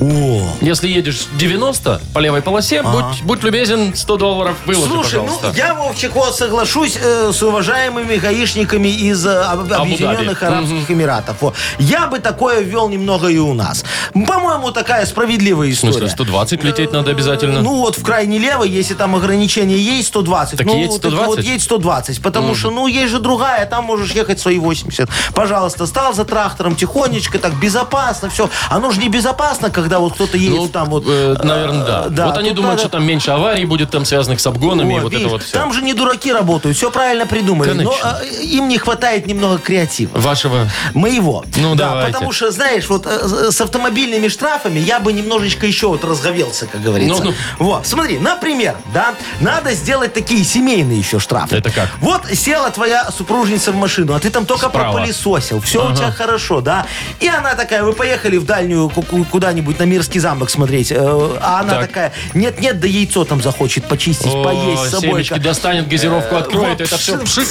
О, Если едешь 90 по левой полосе, будь, будь любезен, 100 долларов выложи, Слушай, пожалуйста. ну я, Вовчик, вот соглашусь э, с уважаемыми гаишниками из э, Об- Объединенных Арабских Эмиратов. Во. Я бы такое ввел немного и у нас. По-моему, такая справедливая В история. смысле, 120 лететь надо обязательно? Ну вот в крайне левой, если там ограничение есть, 120. Так ну, едь вот 120? Вот едь 120, потому что, ну, есть же другая, там можешь ехать свои 80. Пожалуйста, стал за трактором тихонечко, так безопасно, все. Оно же не безопасно, когда вот кто-то едет Ну, там вот... наверное, да. э, да, вот они тут думают, надо- что там меньше аварий будет там связанных с обгонами и вот видишь, это вот все. Там же не дураки работают, все правильно придумали. Конечно. Но э, им не хватает немного креатива. Вашего... Моего. Ну, да, давайте. потому что, знаешь, вот э, с автомобильными штрафами я бы немножечко еще вот разговелся, как говорится. Ну, ну. Вот, смотри, например, да, надо сделать такие семейные еще штрафы. Это как? Вот села твоя супружница в машину, а ты там только Справа. пропылесосил, все у тебя хорошо, да. И она такая, вы поехали в дальнюю ку- куда-нибудь на Мирский замок смотреть, э, а она Так. такая, нет-нет, да яйцо там захочет почистить, О, поесть с собой. семечки достанет, газировку откроет, Вот, это все пш- пшик.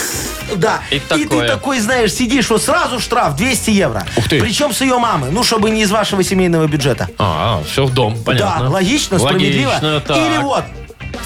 Да. И И, ты такой, знаешь, сидишь, вот сразу штраф 200 евро. Ух ты. Причем с ее мамы. Ну, чтобы не из вашего семейного бюджета. А, все в дом, понятно. Да, логично, справедливо. Логично, так. Или вот,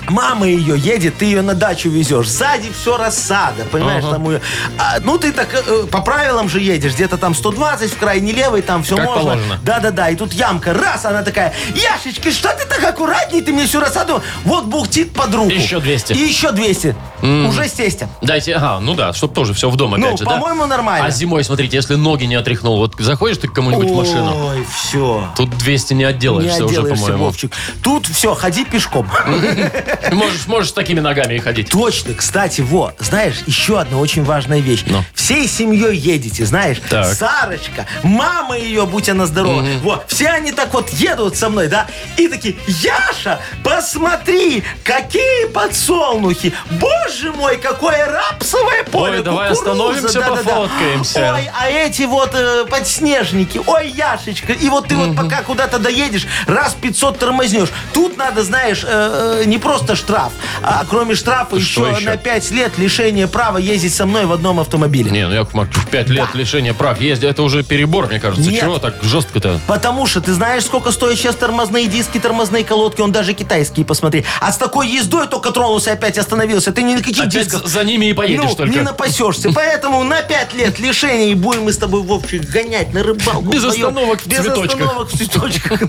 Мама ее едет, ты ее на дачу везешь. Сзади все рассада, понимаешь? Ага. Там ее- а, ну, ты так э, по правилам же едешь. Где-то там 120 в крайне левый, там все Как можно. положено. Да-да-да. И тут ямка. Раз, она такая, Яшечка, что ты так аккуратней? Ты мне всю рассаду. Вот бухтит под руку. Еще 200. И еще 200. Уже с тестем. Дайте, ага, ну да, чтобы тоже все в дом Ну, опять же, да? по-моему, нормально. А зимой, смотрите, если ноги не отряхнул, вот заходишь ты к кому-нибудь в машину, Ой, все. тут 200 не Не отделаешься уже, отделаешься, по-моему. Вовчик. Тут все, ходи пешком. Можешь, можешь с такими ногами и ходить. Точно, кстати, во, знаешь, еще одна очень важная вещь. Ну. Всей семьей едете, знаешь, Так. Сарочка, мама ее, будь она здорова, во, все они так вот едут со мной, да, и такие, Яша, посмотри, какие подсолнухи, боже мой, какое рапсовое поле, Ой, давай кукуруза, остановимся, да-да-да. пофоткаемся. Ой, а эти вот э, подснежники, ой, Яшечка, и вот ты вот пока куда-то доедешь, раз 500 тормознешь. Тут надо, знаешь, э, э, не просто штраф, а кроме штрафа Что еще, еще? на 5 лет лишение права ездить со мной в одном автомобиле. Не, ну Яков Маркович, 5 лет Да. лишения прав ездить, это уже перебор, мне кажется. Нет. Чего так жестко-то? Потому что ты знаешь, сколько стоят сейчас тормозные диски, тормозные колодки, он даже китайские, посмотри. А с такой ездой только тронулся, опять остановился. Ты ни на каких Опять дисках за ними и поедешь ну, только. не напасешься. Поэтому на 5 лет лишения и будем мы с тобой, Вовчик, гонять на рыбалку. Без остановок в Без цветочках. остановок в цветочках.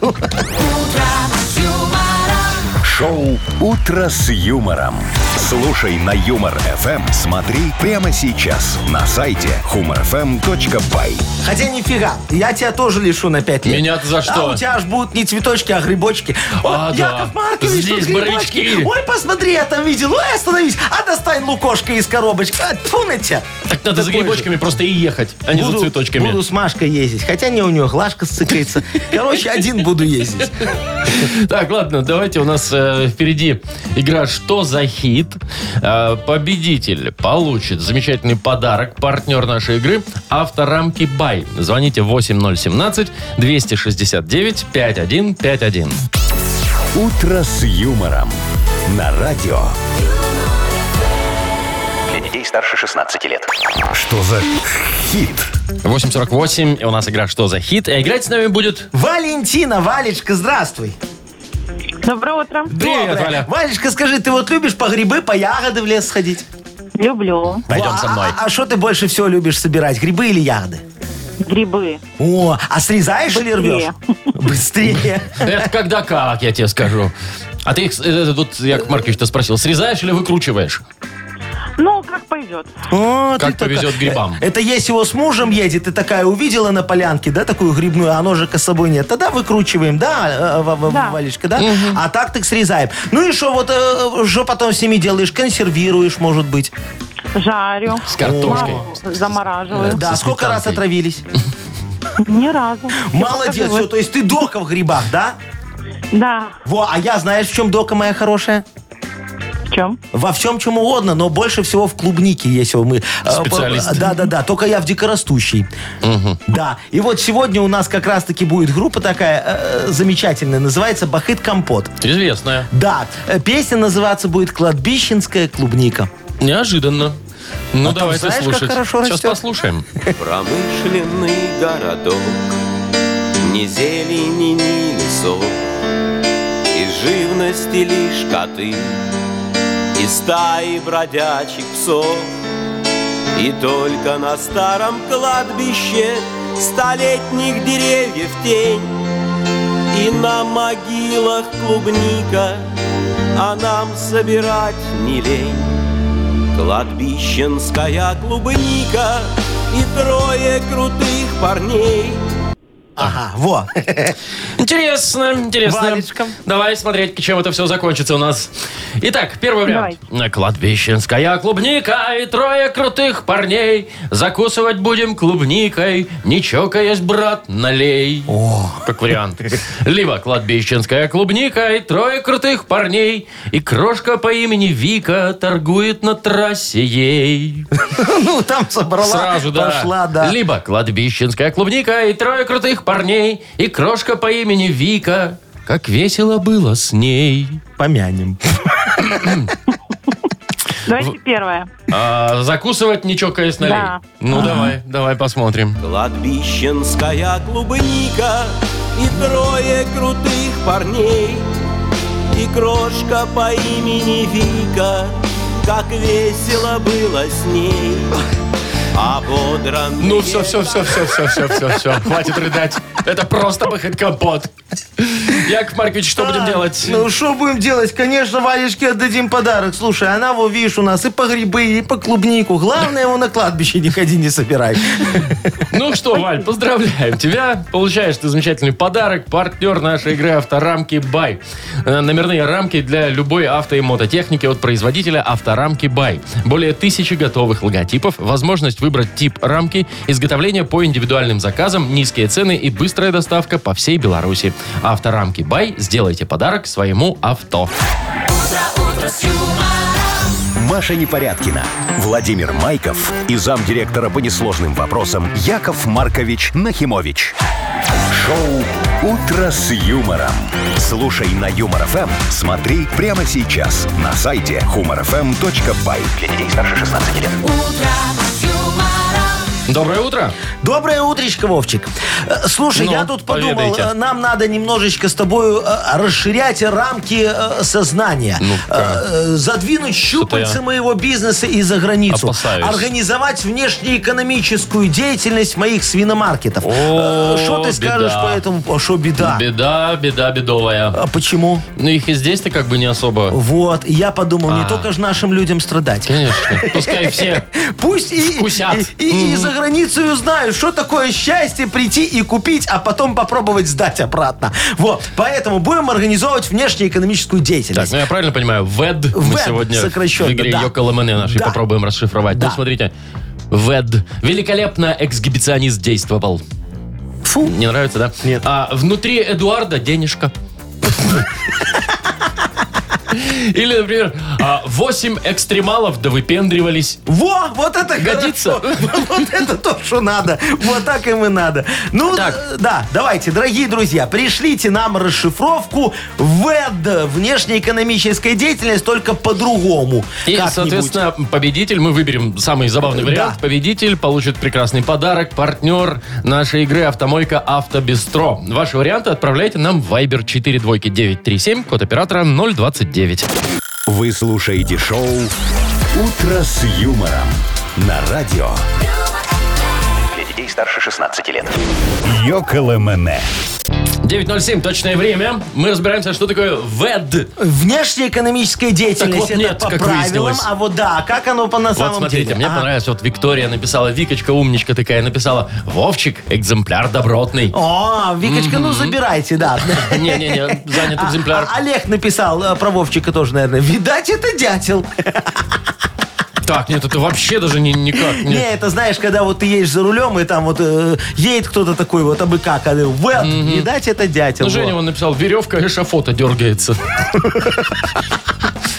Шоу «Утро с юмором». Слушай на Юмор ФМ. Смотри прямо сейчас на сайте humorfm.by. Хотя нифига, я тебя тоже лишу на 5 лет. Меня-то за что? А у тебя аж будут не цветочки, а грибочки. А, Ой, да. Яков Маркович, Здесь тут грибочки. барычки. Ой, посмотри, я там видел. Ой, остановись. А достань лукошко из коробочки. А, тьфу на тебя. Так надо за Такой же. грибочками просто и ехать, а не за Буду- цветочками. Буду с Машкой ездить. Хотя не у нее глажка сцикается. Короче, один буду ездить. Так, ладно, давайте у нас э, впереди игра «Что за хит?». Э, победитель получит замечательный подарок. Партнер нашей игры – авторамки «Бай». Звоните 8017-269-5151. «Утро с юмором» на радио. Для детей старше 16 лет. Что за хит? 8.48, и у нас игра «Что за хит?». И играть с нами будет... Валентина, Валечка, здравствуй. Доброе утро. Привет, Доброе. Валя. Валечка, скажи, ты вот любишь по грибы, по ягоды в лес сходить? Люблю Пойдем со а- мной. А что ты больше всего любишь собирать, грибы или ягоды? грибы. О, а срезаешь или рвешь? Быстрее. Это когда как, я тебе скажу. А ты, их, э, тут Яков Маркович-то спросил, срезаешь или выкручиваешь? Ну, как пойдет. О, Как ты повезет грибам. Э, Это если его с мужем едет, ты такая увидела на полянке, да, такую грибную, а ножика с собой нет. Тогда выкручиваем, да, э, В- Да. Валечка, да? А так так срезаем. Ну и что, вот, э, что потом с ними делаешь? Консервируешь, может быть. Жарю. С картошкой. Маму Замораживаю. Да, сколько раз сметанкой. отравились? Ни разу. Молодец, все, то есть ты дока в грибах, да? Да. Во, а я знаешь, в чем дока моя хорошая? В чем? Во всем, чем угодно, но больше всего в клубнике, если мы... э, Специалист. Да, да, да. Только я в дикорастущей. Да. И вот сегодня у нас как раз-таки будет группа такая э, замечательная, называется «Бахыт Компот». Известная. Да. э, Песня называться будет «Кладбищенская клубника». Неожиданно. Ну, А там давайте знаешь, как слушать. хорошо Сейчас растет? Промышленный городок Ни зелени, ни псов. Из живности лишь коты И стаи бродячих псов. И только на старом кладбище Столетних деревьев тень. И на могилах клубника А нам собирать не лень. Кладбищенская клубника И трое крутых парней Ага, во. Интересно, интересно. Валечка. Давай смотреть, чем это все закончится у нас. Итак, первый вариант. Кладбищенская клубника и трое крутых парней. Закусывать будем клубникой, не чокаясь, брат, налей. О, как вариант. Либо кладбищенская клубника и трое крутых парней. И крошка по имени Вика торгует на трассе ей. Ну, там собрала, Сразу, да. пошла, да. Либо кладбищенская клубника и трое крутых парней, и крошка по имени Вика. Как весело было с ней. Помянем. Давайте первое. А, закусывать не чокаясь налей. Да. Ну, давай, давай посмотрим. Кладбищенская клубника И трое крутых парней И крошка по имени Вика Как весело было с ней ну все, все, все, все, все, все, все, все. Хватит рыдать. Это просто выход компот. Яков Маркович, что будем а, делать? Ну, что будем делать? Конечно, Валечке отдадим подарок. Слушай, она, во, видишь, у нас и по грибы, и по клубнику. Главное, его на кладбище не ходи, не собирай. Ну что, Валь, поздравляем тебя. Получаешь ты замечательный подарок. Партнер нашей игры «Авторамки Бай». Э, номерные рамки для любой авто и мототехники от производителя «Авторамки Бай». Более тысячи готовых логотипов, возможность выбрать тип рамки, изготовление по индивидуальным заказам, низкие цены и быстрая доставка по всей Беларуси. «Авторамки Бай». Сделайте подарок своему авто. Маша Непорядкина, Владимир Майков и замдиректора по несложным вопросам Яков Маркович Нахимович. Шоу «Утро с юмором». Слушай на Юмор ФМ, смотри прямо сейчас на сайте humorfm.by. Для детей старше 16 лет. Доброе утро. Доброе утречко, Вовчик. Э, Слушай, Ну, я тут подумал, поведайте. э, нам надо немножечко с тобой э, расширять рамки э, сознания. Ну-ка. Э, Задвинуть щупальца я моего бизнеса и за границу. опасаюсь. Организовать внешнеэкономическую деятельность моих свиномаркетов. О, Э, Что ты скажешь беда. по этому? А Что беда? Беда, беда бедовая. А почему? Ну, их и здесь-то как бы не особо. Вот, и я подумал, не А. только же нашим людям страдать. Конечно. Пускай все Пусть и, Вкусят. и, и- и за границу узнают, что такое счастье прийти и купить, а потом попробовать сдать обратно. Вот. Поэтому будем организовывать внешнеэкономическую Так, деятельность. ну я правильно понимаю, ВЭД мы ВЭД, сегодня в игре да. Йоко нашей Да. попробуем расшифровать. Да. Ну, смотрите. ВЭД. Великолепно эксгибиционист действовал. Фу. Не нравится, да? Нет. А внутри Эдуарда денежка. Или, например, а, восемь экстремалов да выпендривались. Во, вот это Годится? хорошо. Вот это то, что надо. Вот так им и надо. Ну, Так. э, да, давайте, дорогие друзья, пришлите нам расшифровку ВЭД, внешнеэкономическая деятельность, только по-другому. И, Как-нибудь. соответственно, победитель, мы выберем самый забавный Да. вариант. Победитель получит прекрасный подарок. Партнер нашей игры «Автомойка Автобестро». Ваши варианты отправляйте нам в Viber 42937, код оператора 029. Вы слушаете шоу «Утро с юмором» на радио Для детей старше 16 лет. Йоколэмэне. 9.07, точное время. Мы разбираемся, что такое ВЭД. Внешнеэкономическая деятельность Так вот это нет, по как правилам, выяснилось. а вот да, как оно по на Вот самом смотрите, деле. мне А, понравилось. Вот Виктория написала, Викочка умничка такая, написала, Вовчик, экземпляр добротный. О, Викочка, ну забирайте, да. Не-не-не, занят А- экземпляр. а Олег написал э, про Вовчика тоже, наверное. Видать, это дятел. Так, нет, это вообще даже не, никак. Не, это знаешь, когда вот ты едешь за рулем, и там вот э, едет кто-то такой, вот абы как, а вот, видать, это дятел. Ну, Женя вот. он написал, веревка эшафота дергается.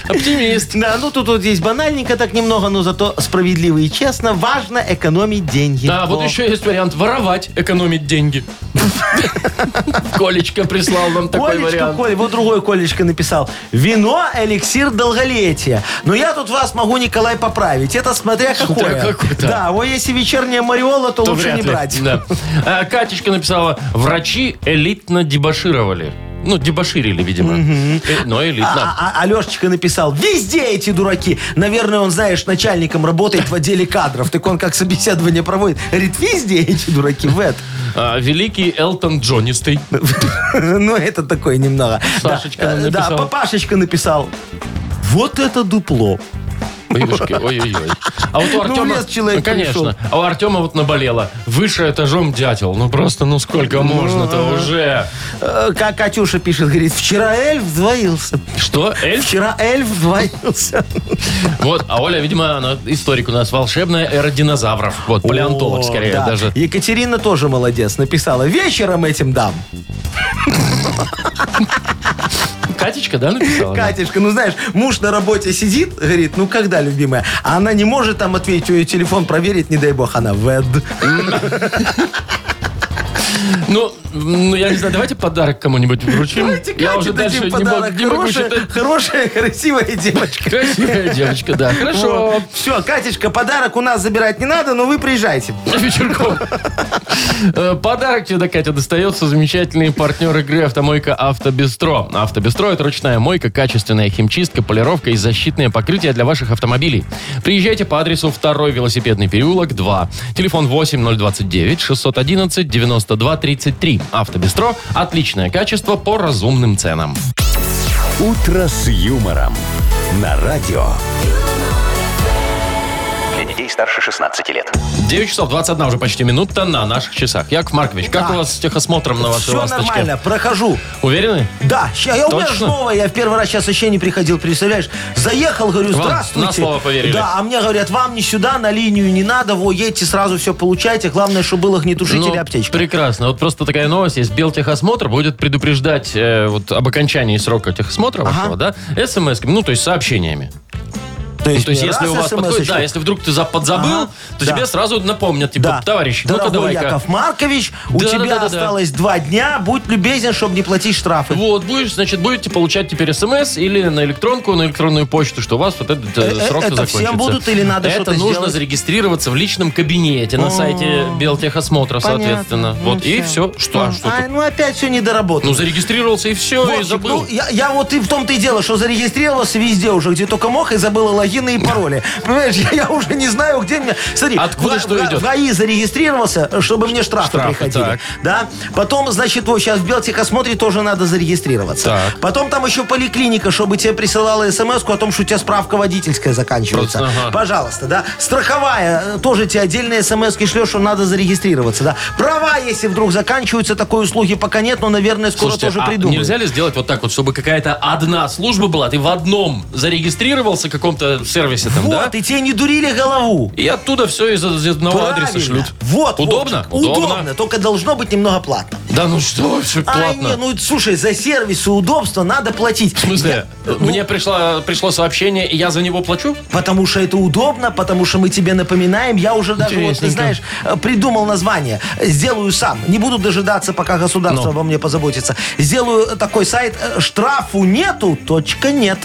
Оптимист. Да, ну тут вот здесь банальненько так немного, но зато справедливо и честно. Важно экономить деньги. Да, вот Во. еще есть вариант воровать, экономить деньги. Колечко прислал нам такой Колечко, вариант. Коль, вот другой Колечко написал. Вино – эликсир долголетия. Но я тут вас могу, Николай, поправить. Это смотря Смотря какое. какое-то. Да, вот если вечерняя мариола, то, То лучше не ли. брать. Да. А, Катечка написала, врачи элитно дебошировали. Ну, дебоширили, видимо. Э, Но элитно. А, а- Алешечка написал, везде эти дураки. Наверное, он, знаешь, начальником работает в отделе кадров. Так он как собеседование проводит. Говорит, везде эти дураки, в это. А, великий Элтон Джонистый. Ну, это такое немного. Сашечка нам э, да, написал. папашечка написал. Вот это дупло. Ой-ой-ой. ой-ой-ой. А вот у Ну, Артема... лес человек конечно. А у Артема вот наболело. Выше этажом дятел. Ну просто, ну сколько можно-то уже? Э, Как Катюша пишет, говорит, вчера эльф вдвоился. Что? Эльф? Вчера эльф вдвоился. Вот, а Оля, видимо, она историк у нас волшебная эра динозавров. Вот, палеонтолог скорее да. даже. Екатерина тоже молодец. Написала, вечером этим дам. Катечка, да, написала? Катюшка, ну знаешь, муж на работе сидит, говорит, ну когда, любимая? А она не может там ответить, ее телефон проверить, не дай бог, она вед. Ну, ну, я не знаю, давайте подарок кому-нибудь вручим. Давайте я уже дальше не могу, подарок. не могу Хорошая, хорошая, красивая девочка. Красивая девочка, да. Хорошо. Все, Катюшка, подарок у нас забирать не надо, но вы приезжайте. Вечерком. Э, Подарок тебе, да, Катя, достается замечательный партнер игры «Автомойка Автобестро». «Автобестро» — это ручная мойка, качественная химчистка, полировка и защитное покрытие для ваших автомобилей. Приезжайте по адресу 2 велосипедный переулок, 2. Телефон 8029 611 92 33. «Автобестро» — отличное качество по разумным ценам. «Утро с юмором» на радио. Детей старше 16 лет. 9 часов 21 уже почти минута на наших часах. Яков Маркович, как Да. у вас с техосмотром на вашей Все ласточке? нормально, прохожу. Уверены? Да, ща, я, у меня Точно? новая, я в первый раз сейчас еще не приходил, представляешь? Заехал, говорю, Вам здравствуйте. на слово поверили. Да, а мне говорят, вам не сюда, на линию не надо, во, едьте сразу все получайте, главное, чтобы был огнетушитель и Ну, аптечка. Прекрасно. Вот просто такая новость есть. Белтехосмотр будет предупреждать э, вот, об окончании срока техосмотра Ага. вашего, да, смс ну, то есть сообщениями. То Ну, то есть, если у вас подходит, да, если вдруг ты за- подзабыл, Ага, то да. тебе сразу напомнят, типа, Да. товарищ, ну-ка Дорогой давай-ка. Яков Маркович, у Да, тебя да, да, да, да. осталось два дня, будь любезен, чтобы не платить штрафы. Вот, будешь, значит, будете получать теперь смс или на электронку, на электронную почту, что у вас вот этот э, Э, срок это закончится. всем будут или надо Это что-то нужно сделать? зарегистрироваться в личном кабинете на сайте Белтехосмотра, соответственно. Ну, Вот, и все. Что, а тут? ну опять все недоработано. Ну, зарегистрировался и все, и Вовчик, забыл. ну, я, вот и в том-то и дело, что зарегистрировался везде уже, где только мог, и забыла логины и пароли. Понимаешь, я, я уже не знаю, где мне... Смотри, Откуда в, что в- идет? В ГАИ зарегистрировался, чтобы мне штрафы, Штрафы, приходили. так. Да? Потом, значит, вот сейчас в Белтехосмотре тоже надо зарегистрироваться. Так. Потом там еще поликлиника, чтобы тебе присылала смс о том, что у тебя справка водительская заканчивается. Просто, ага. Пожалуйста, да. Страховая, э, тоже тебе отдельные смс шлешь, что надо зарегистрироваться, да. Права, если вдруг заканчиваются, такой услуги пока нет, но, наверное, скоро Слушайте, тоже а придумают. нельзя ли сделать вот так вот, чтобы какая-то одна служба была, ты в одном зарегистрировался каком-то сервисе там, Вот, да? и тебе не дурили голову. И оттуда все из, из одного Правильно. адреса шлют. Вот, Удобно? Вовчик, удобно. Только должно быть немного платно. Да ну что, все А, платно. не, ну слушай, за сервис и удобство надо платить. В смысле? Я- ну, Мне пришло, пришло сообщение, и я за него плачу? Потому что это удобно, потому что мы тебе напоминаем. Я уже даже, вот, ты знаешь, э, придумал название. Сделаю сам. Не буду дожидаться, пока государство Ну. обо мне позаботится. Сделаю такой сайт «Штрафу нету, точка нет».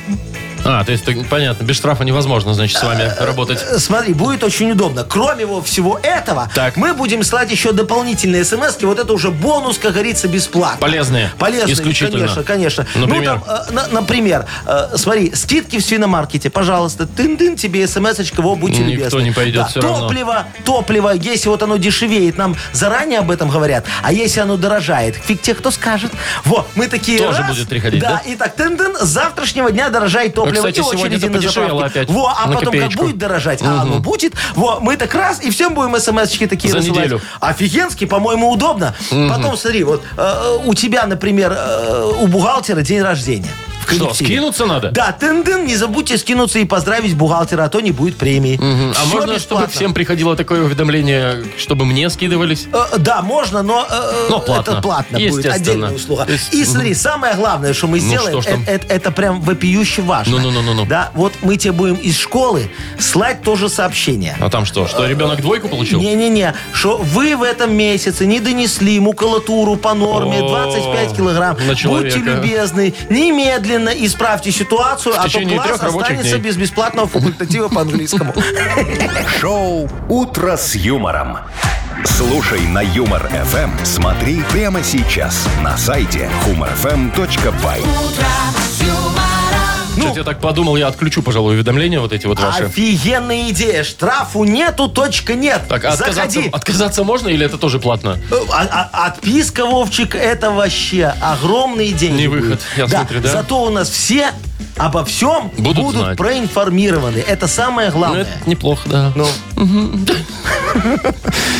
А, то есть, понятно, без штрафа невозможно, значит, с вами работать. Э, Смотри, будет очень удобно. Кроме его всего этого, Так. мы будем слать еще дополнительные смс. Вот это уже бонус, как говорится, бесплатно. Полезные. Полезные, Исключительно. конечно, конечно. Например? Ну, там, э, на- например, э, смотри, скидки в свиномаркете, пожалуйста, тын-тын, тебе смс-очка, во, будьте Никто любезны. не пойдет всё равно. Топливо, топливо, если вот оно дешевеет, нам заранее об этом говорят, а если оно дорожает, фиг те, кто скажет. Во, мы такие Тоже раз, будет приходить, да? и так, тын-тын, с завтрашнего дня дорожает топливо. Кстати, И очереди на заправке. опять Во, а на потом копеечку. как будет дорожать, а оно будет, во, мы так раз, и всем будем смс-очки такие За рассылать. неделю. Офигенски, по-моему, удобно. Потом смотри, вот э, у тебя, например, э, у бухгалтера день рождения. В Что, коллективе. скинуться надо? Да, тын-дын, не забудьте скинуться и поздравить бухгалтера, а то не будет премии. А Всё можно, чтобы бесплатно. всем приходило такое уведомление, чтобы мне скидывались? Э, Да, можно, но, э, Но платно. это платно будет, Естественно. отдельная услуга. То есть, И смотри, самое главное, что мы Ну, сделаем, что ж там? э- э- это, прям вопиюще важно. Ну-ну-ну-ну-ну. Да, вот мы тебе будем из школы слать тоже сообщение. А там что, что ребенок двойку получил? Не-не-не, что вы в этом месяце не донесли макулатуру по норме О, 25 килограмм. на человека. Будьте любезны, немедленно исправьте ситуацию, а то течение класс трех рабочих останется дней. без бесплатного факультатива по английскому. Шоу «Утро с юмором». Слушай на Юмор ФМ. Смотри прямо сейчас на сайте humorfm.by. Что-то я так подумал, я отключу, пожалуй, уведомления вот эти вот ваши. Офигенная идея. Штрафу нету, точка нет. Так, а отказаться, Заходи. отказаться можно или это тоже платно? А- а- Отписка, Вовчик, это вообще огромные деньги. Не выход, я смотрю, да. Зато у нас все обо всем Будут будут, знать. проинформированы. Это самое Ну, главное. это неплохо, да. Ну,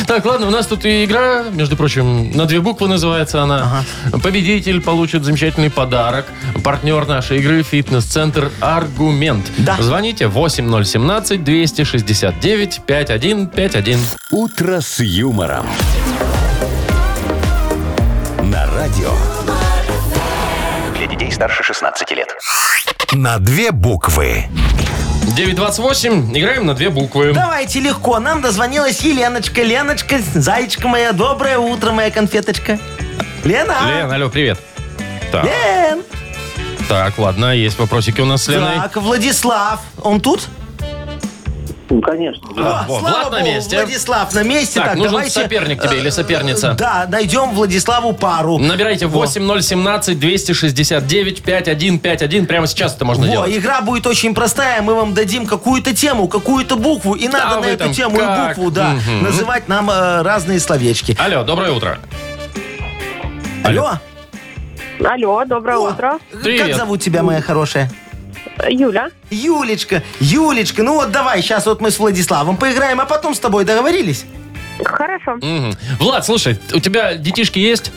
Так, ладно, у нас тут и игра, между прочим, на две буквы называется она. Победитель получит замечательный подарок. Партнер нашей игры «Фитнес-центр Аргумент». Да. Звоните 8017-269-5151. Утро с юмором. На радио. Для детей старше 16 лет. На две буквы. 928. Играем на две буквы. давайте легко. Нам дозвонилась Еленочка. Леночка, зайчка моя, доброе утро, моя конфеточка. Лена! Лен, алло, привет. Так, Лен! так, ладно, есть вопросики у нас с Леной. Так, Владислав. Он тут? Ну, конечно. А, О, во, слава Влад на богу, месте. Владислав на месте. Так, Так, нужен давайте, соперник тебе э, или соперница? Да, найдем Владиславу пару. Набирайте Во. 8017-269-5151. Прямо сейчас это можно Во, делать. игра будет очень простая. Мы вам дадим какую-то тему, какую-то букву. И надо вы на эту там тему как? и букву, да, Мгм. называть нам э, разные словечки. Алло, доброе утро. Алло. Алло, доброе О, утро. Привет. Как зовут тебя, моя хорошая? Юля. Юлечка, Юлечка, ну вот давай, сейчас вот мы с Владиславом поиграем, а потом с тобой договорились? Хорошо. Мгм. Влад, слушай, у тебя детишки есть?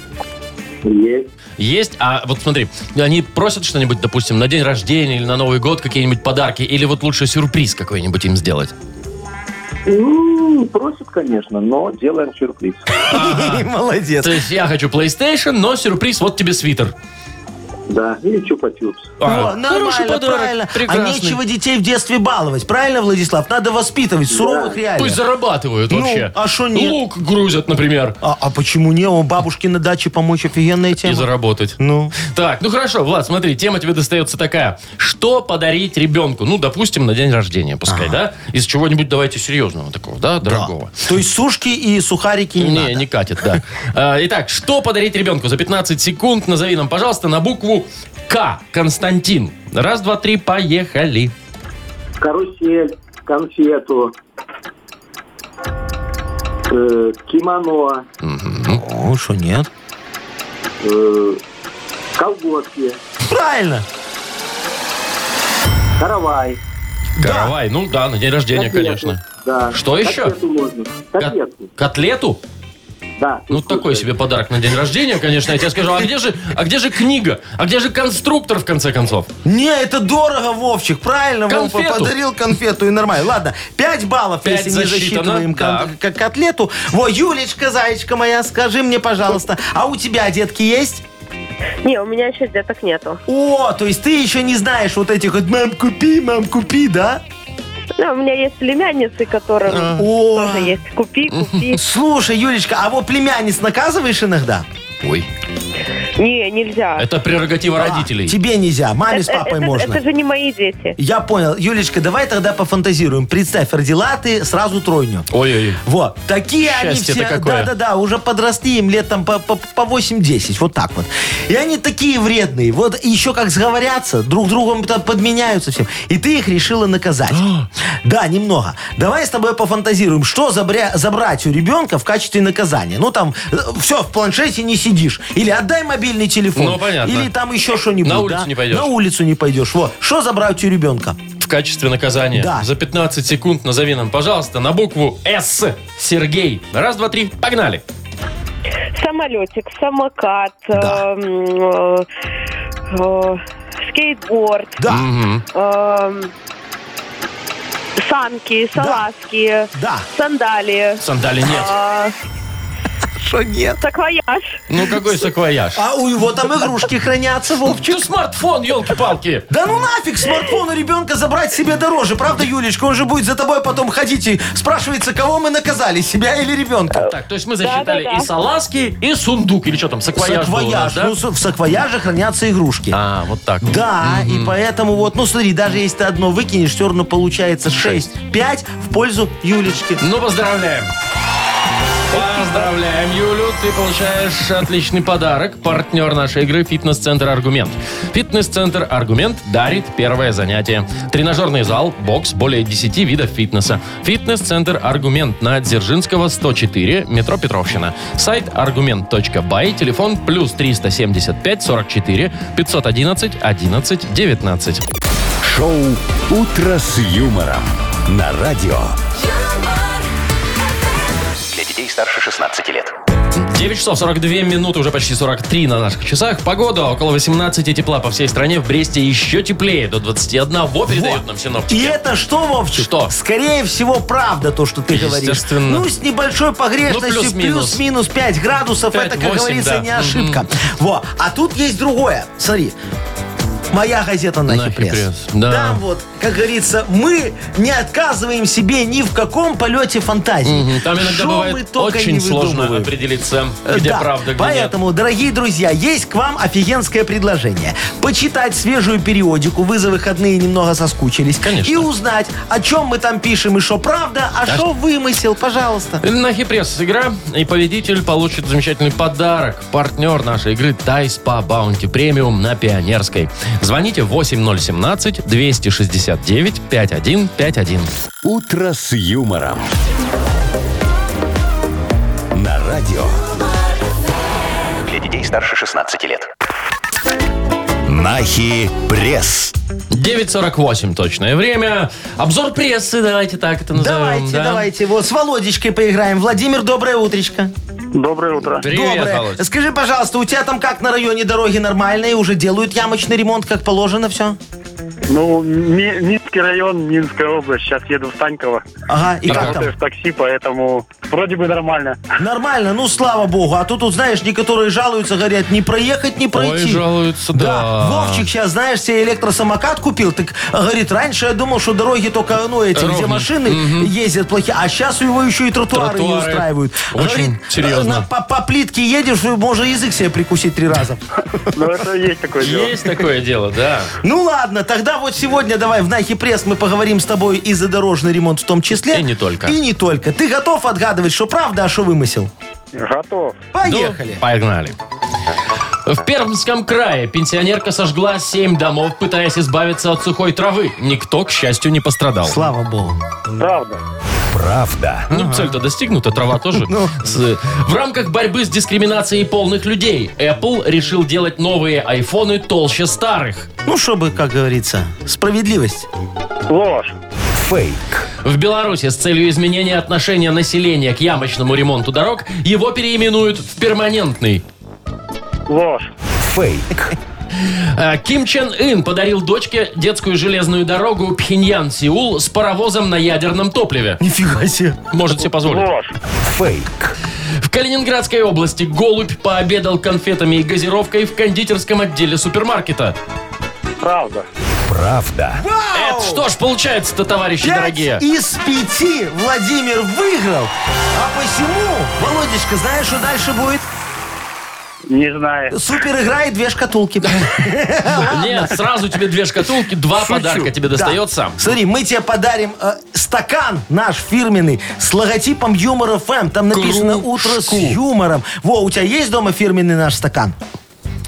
Есть. Есть, а вот смотри, они просят что-нибудь, допустим, на день рождения или на Новый год какие-нибудь подарки, или вот лучше сюрприз какой-нибудь им сделать? Ну, просят, конечно, но делаем сюрприз. Молодец. То есть я хочу PlayStation, но сюрприз, вот тебе свитер. Да, или чупа-чупс. А, О, хороший нормально, подарок, правильно. прекрасный. А нечего детей в детстве баловать, правильно, Владислав? Надо воспитывать в суровых реалиях. Пусть зарабатывают Ну, вообще. а шо нет? Лук грузят, например, А, а почему не? У бабушки на даче помочь офигенная и тема. заработать. Ну, Так, ну хорошо, Влад, смотри, тема тебе достается такая. Что подарить ребенку? Ну, допустим, на день рождения, пускай, да? Из чего-нибудь давайте серьезного такого, да, дорогого. то есть сушки и сухарики не, Не, надо. не катит, да. А, Итак, что подарить ребенку? За 15 секунд назови нам, пожалуйста, на букву К. Константин. Раз, два, три, поехали. Карусель, конфету, э, кимоно, О, что нет? э, колготки, Правильно. каравай. Каравай. Ну да, на день рождения, котлету. конечно. Да. Что еще? Котлету можно. Кот- Котлетку. Котлету? Да. Ну, такой себе подарок на день рождения, конечно. Я тебе скажу, а где же, а где же книга? А где же конструктор, в конце концов? Не, это дорого, Вовчик. Правильно, Вовка Конфету. подарил конфету и нормально. Ладно, 5 баллов, Пять если не засчитано, засчитываем да. кон- к- котлету. Во, Юлечка, зайчка моя, скажи мне, пожалуйста, а у тебя детки есть? Не, у меня еще деток нету. О, то есть ты еще не знаешь вот этих вот «мам, купи, мам, купи», да? Ну, у меня есть племянницы, которым О, тоже есть. Купи, купи. слушай, Юлечка, а вот племянниц наказываешь иногда? Ой, Не, нельзя. это прерогатива родителей. А, тебе нельзя, маме с папой это- можно. Это же не мои дети. Я понял. Юлечка, давай тогда пофантазируем. Представь, родила ты сразу тройню. Ой-ой-ой. Вот. Такие они Счастье-то все. какое. Да-да-да, уже подросли, им лет там по, по, по 8-10. Вот так вот. И они такие вредные. Вот еще как сговорятся, друг другом там подменяются всем. И ты их решила наказать. да, немного. Давай с тобой пофантазируем, что забря- забрать у ребенка в качестве наказания. Ну там, все, в планшете не сидишь. Или отдай мобильный телефон. Ну, понятно. Или там еще что-нибудь. На улицу да? не пойдешь. На улицу не пойдешь. Вот. Что забрать у ребенка? В качестве наказания. Да. За 15 секунд назови нам, пожалуйста, на букву С. Сергей. Раз, два, три, погнали. Самолетик, самокат, Да. эм, э, э, скейтборд, Да, эм, санки, салазки, да. сандалии, Сандали нет. а, Что нет? саквояж. Ну, какой саквояж? А у его там игрушки хранятся, Вовчик. Ты смартфон, елки-палки. Да ну нафиг смартфон у ребенка забрать себе дороже, правда, Юлечка? Он же будет за тобой потом ходить и спрашивается, кого мы наказали, себя или ребенка? Так, то есть мы засчитали Да-да-да. и салазки, и сундук, или что там, саквояж, был у нас, Саквояж. да? Ну, с- в саквояже хранятся игрушки. А, вот так. вот. Да, и поэтому вот, ну смотри, даже если ты одно выкинешь, все равно получается 6. 5 в пользу Юлечки. Ну, поздравляем. Поздравляем, Юлю. Ты получаешь отличный подарок. Партнер нашей игры «Фитнес-центр Аргумент». «Фитнес-центр Аргумент» дарит первое занятие. Тренажерный зал, бокс, более 10 видов фитнеса. «Фитнес-центр Аргумент» на Дзержинского, 104, метро Петровщина. Сайт аргумент.бай, телефон плюс 375 44 511 11 19. Шоу «Утро с юмором» на радио. Старше 16 лет. 9 часов 42 минуты, уже почти 43 на наших часах. Погода около 18 тепла по всей стране. В Бресте еще теплее, до 21 передают Вот. нам И синоптики. это что, Вовчик? Что? Скорее всего, правда то, что ты говоришь. Естественно. Ну, с небольшой погрешностью, Ну, плюс-минус. плюс-минус 5 градусов, это, как 5-8, говорится, да. не ошибка. Во. А тут есть другое. Смотри. Моя газета «Нахи «Нахи пресс». пресс», да. Там вот, как говорится, мы не отказываем себе ни в каком полете фантазии. Мгм, Там иногда Шо бывает очень сложно определиться, где да, правда, где Поэтому, дорогие друзья, есть к вам офигенское предложение. Почитать свежую периодику, вы за выходные немного соскучились. Конечно. И узнать, о чем мы там пишем и что правда, а что вымысел, пожалуйста. нет. На Хипресс игра, и победитель получит замечательный подарок. Партнер нашей игры Тайс по Баунти Премиум на Пионерской. Звоните 8017-269-5151. «Утро с юмором». На радио. Для детей старше 16 лет. Нахи пресс. 9.48 точное время. Обзор прессы, давайте так это назовем. Давайте, да? давайте. Вот с Володечкой поиграем. Владимир, доброе утречко. Доброе утро. Привет, доброе. Володь. Скажи, пожалуйста, у тебя там как на районе дороги нормальные? Уже делают ямочный ремонт, как положено все? Ну, Ми- Минский район, Минская область. Сейчас еду в Станьково. Ага, и как там? Работаю в такси, поэтому вроде бы нормально. Нормально, ну слава богу. А тут, тут, знаешь, некоторые жалуются, говорят, не проехать, не пройти. Ой, жалуются, да. Вовчик сейчас, знаешь, себе электросамокат купил. Так, говорит, раньше я думал, что дороги только, ну, эти, где Ровные. машины ездят плохие. А сейчас у его еще и тротуары, не Тротуары. устраивают. Очень Говорит, серьезно. на- по, по плитке едешь, можно язык себе прикусить три раза. Но это есть такое дело. Есть такое дело, да. Ну ладно, тогда вот сегодня давай в Нахи Пресс мы поговорим с тобой и за дорожный ремонт в том числе. И не только. И не только. Ты готов отгадывать, что правда, а что вымысел? Готов. Поехали. Ну, погнали. В Пермском крае пенсионерка сожгла 7 домов, пытаясь избавиться от сухой травы. Никто, к счастью, не пострадал. Слава богу. Правда. Правда. Ну, цель-то достигнута, трава тоже. Ну. С- В рамках борьбы с дискриминацией полных людей Apple решил делать новые айфоны толще старых. Ну, чтобы, как говорится, справедливость. Ложь. Фейк. В Беларуси с целью изменения отношения населения к ямочному ремонту дорог его переименуют в перманентный. Ложь. Фейк. А, Ким Чен Ын подарил дочке детскую железную дорогу Пхеньян-Сеул с паровозом на ядерном топливе. Нифига себе. Может себе позволить. Ложь. Фейк. В Калининградской области голубь пообедал конфетами и газировкой в кондитерском отделе супермаркета. Правда. Правда. Это что ж получается-то, товарищи Пять дорогие? из пяти Владимир выиграл. А посему, Володечка, знаешь, что дальше будет? Не знаю. Супер игра и две шкатулки. Нет, сразу тебе две шкатулки, два подарка тебе Да. достается. Смотри, мы тебе подарим э, стакан наш фирменный с логотипом Юмор ФМ. Там написано «Утро с юмором». Во, у тебя есть дома фирменный наш стакан?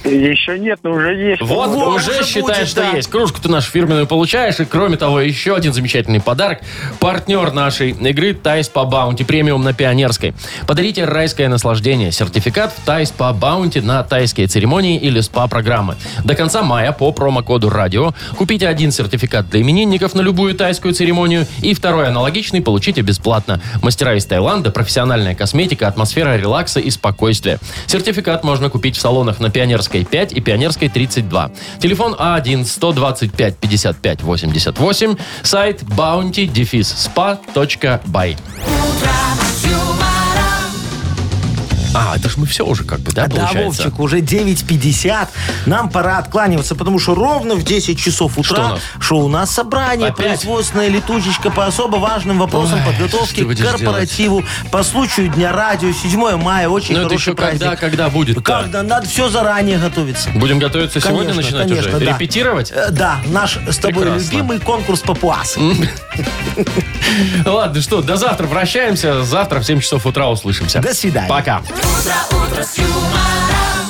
Еще нет, но уже есть. Вот, Вот, уже считай, будет, что да. есть. Кружку ты нашу фирменную получаешь. И кроме того, еще один замечательный подарок. Партнер нашей игры Thai Spa Bounty Premium на Пионерской. Подарите райское наслаждение. Сертификат в Thai Spa Bounty на тайские церемонии или СПА-программы. До конца мая по промокоду радио купите один сертификат для именинников на любую тайскую церемонию и второй аналогичный получите бесплатно. Мастера из Таиланда, профессиональная косметика, атмосфера релакса и спокойствия. Сертификат можно купить в салонах на Пионерской 5 и Пионерской 32. Телефон А А1-125-55-88. Сайт bounty-spa.by. А, это ж мы все уже как бы, да, Да, получается? Вовчик, уже 9.50. Нам пора откланиваться, потому что ровно в 10 часов Что у утра, нас? что у нас собрание, Опять? производственная летучечка по особо важным вопросам Ой, подготовки к корпоративу по случаю Дня радио, 7 мая, очень Ну, это хороший еще когда, праздник. когда будет Когда? Надо все заранее готовиться. Будем готовиться сегодня Конечно, начинать конечно, уже? да. Репетировать? Э, Да, наш с тобой Прекрасно. любимый конкурс папуасы. Ладно, что, до завтра прощаемся. Завтра в 7 часов утра услышимся. До свидания. Пока. Утро, утро с юмором.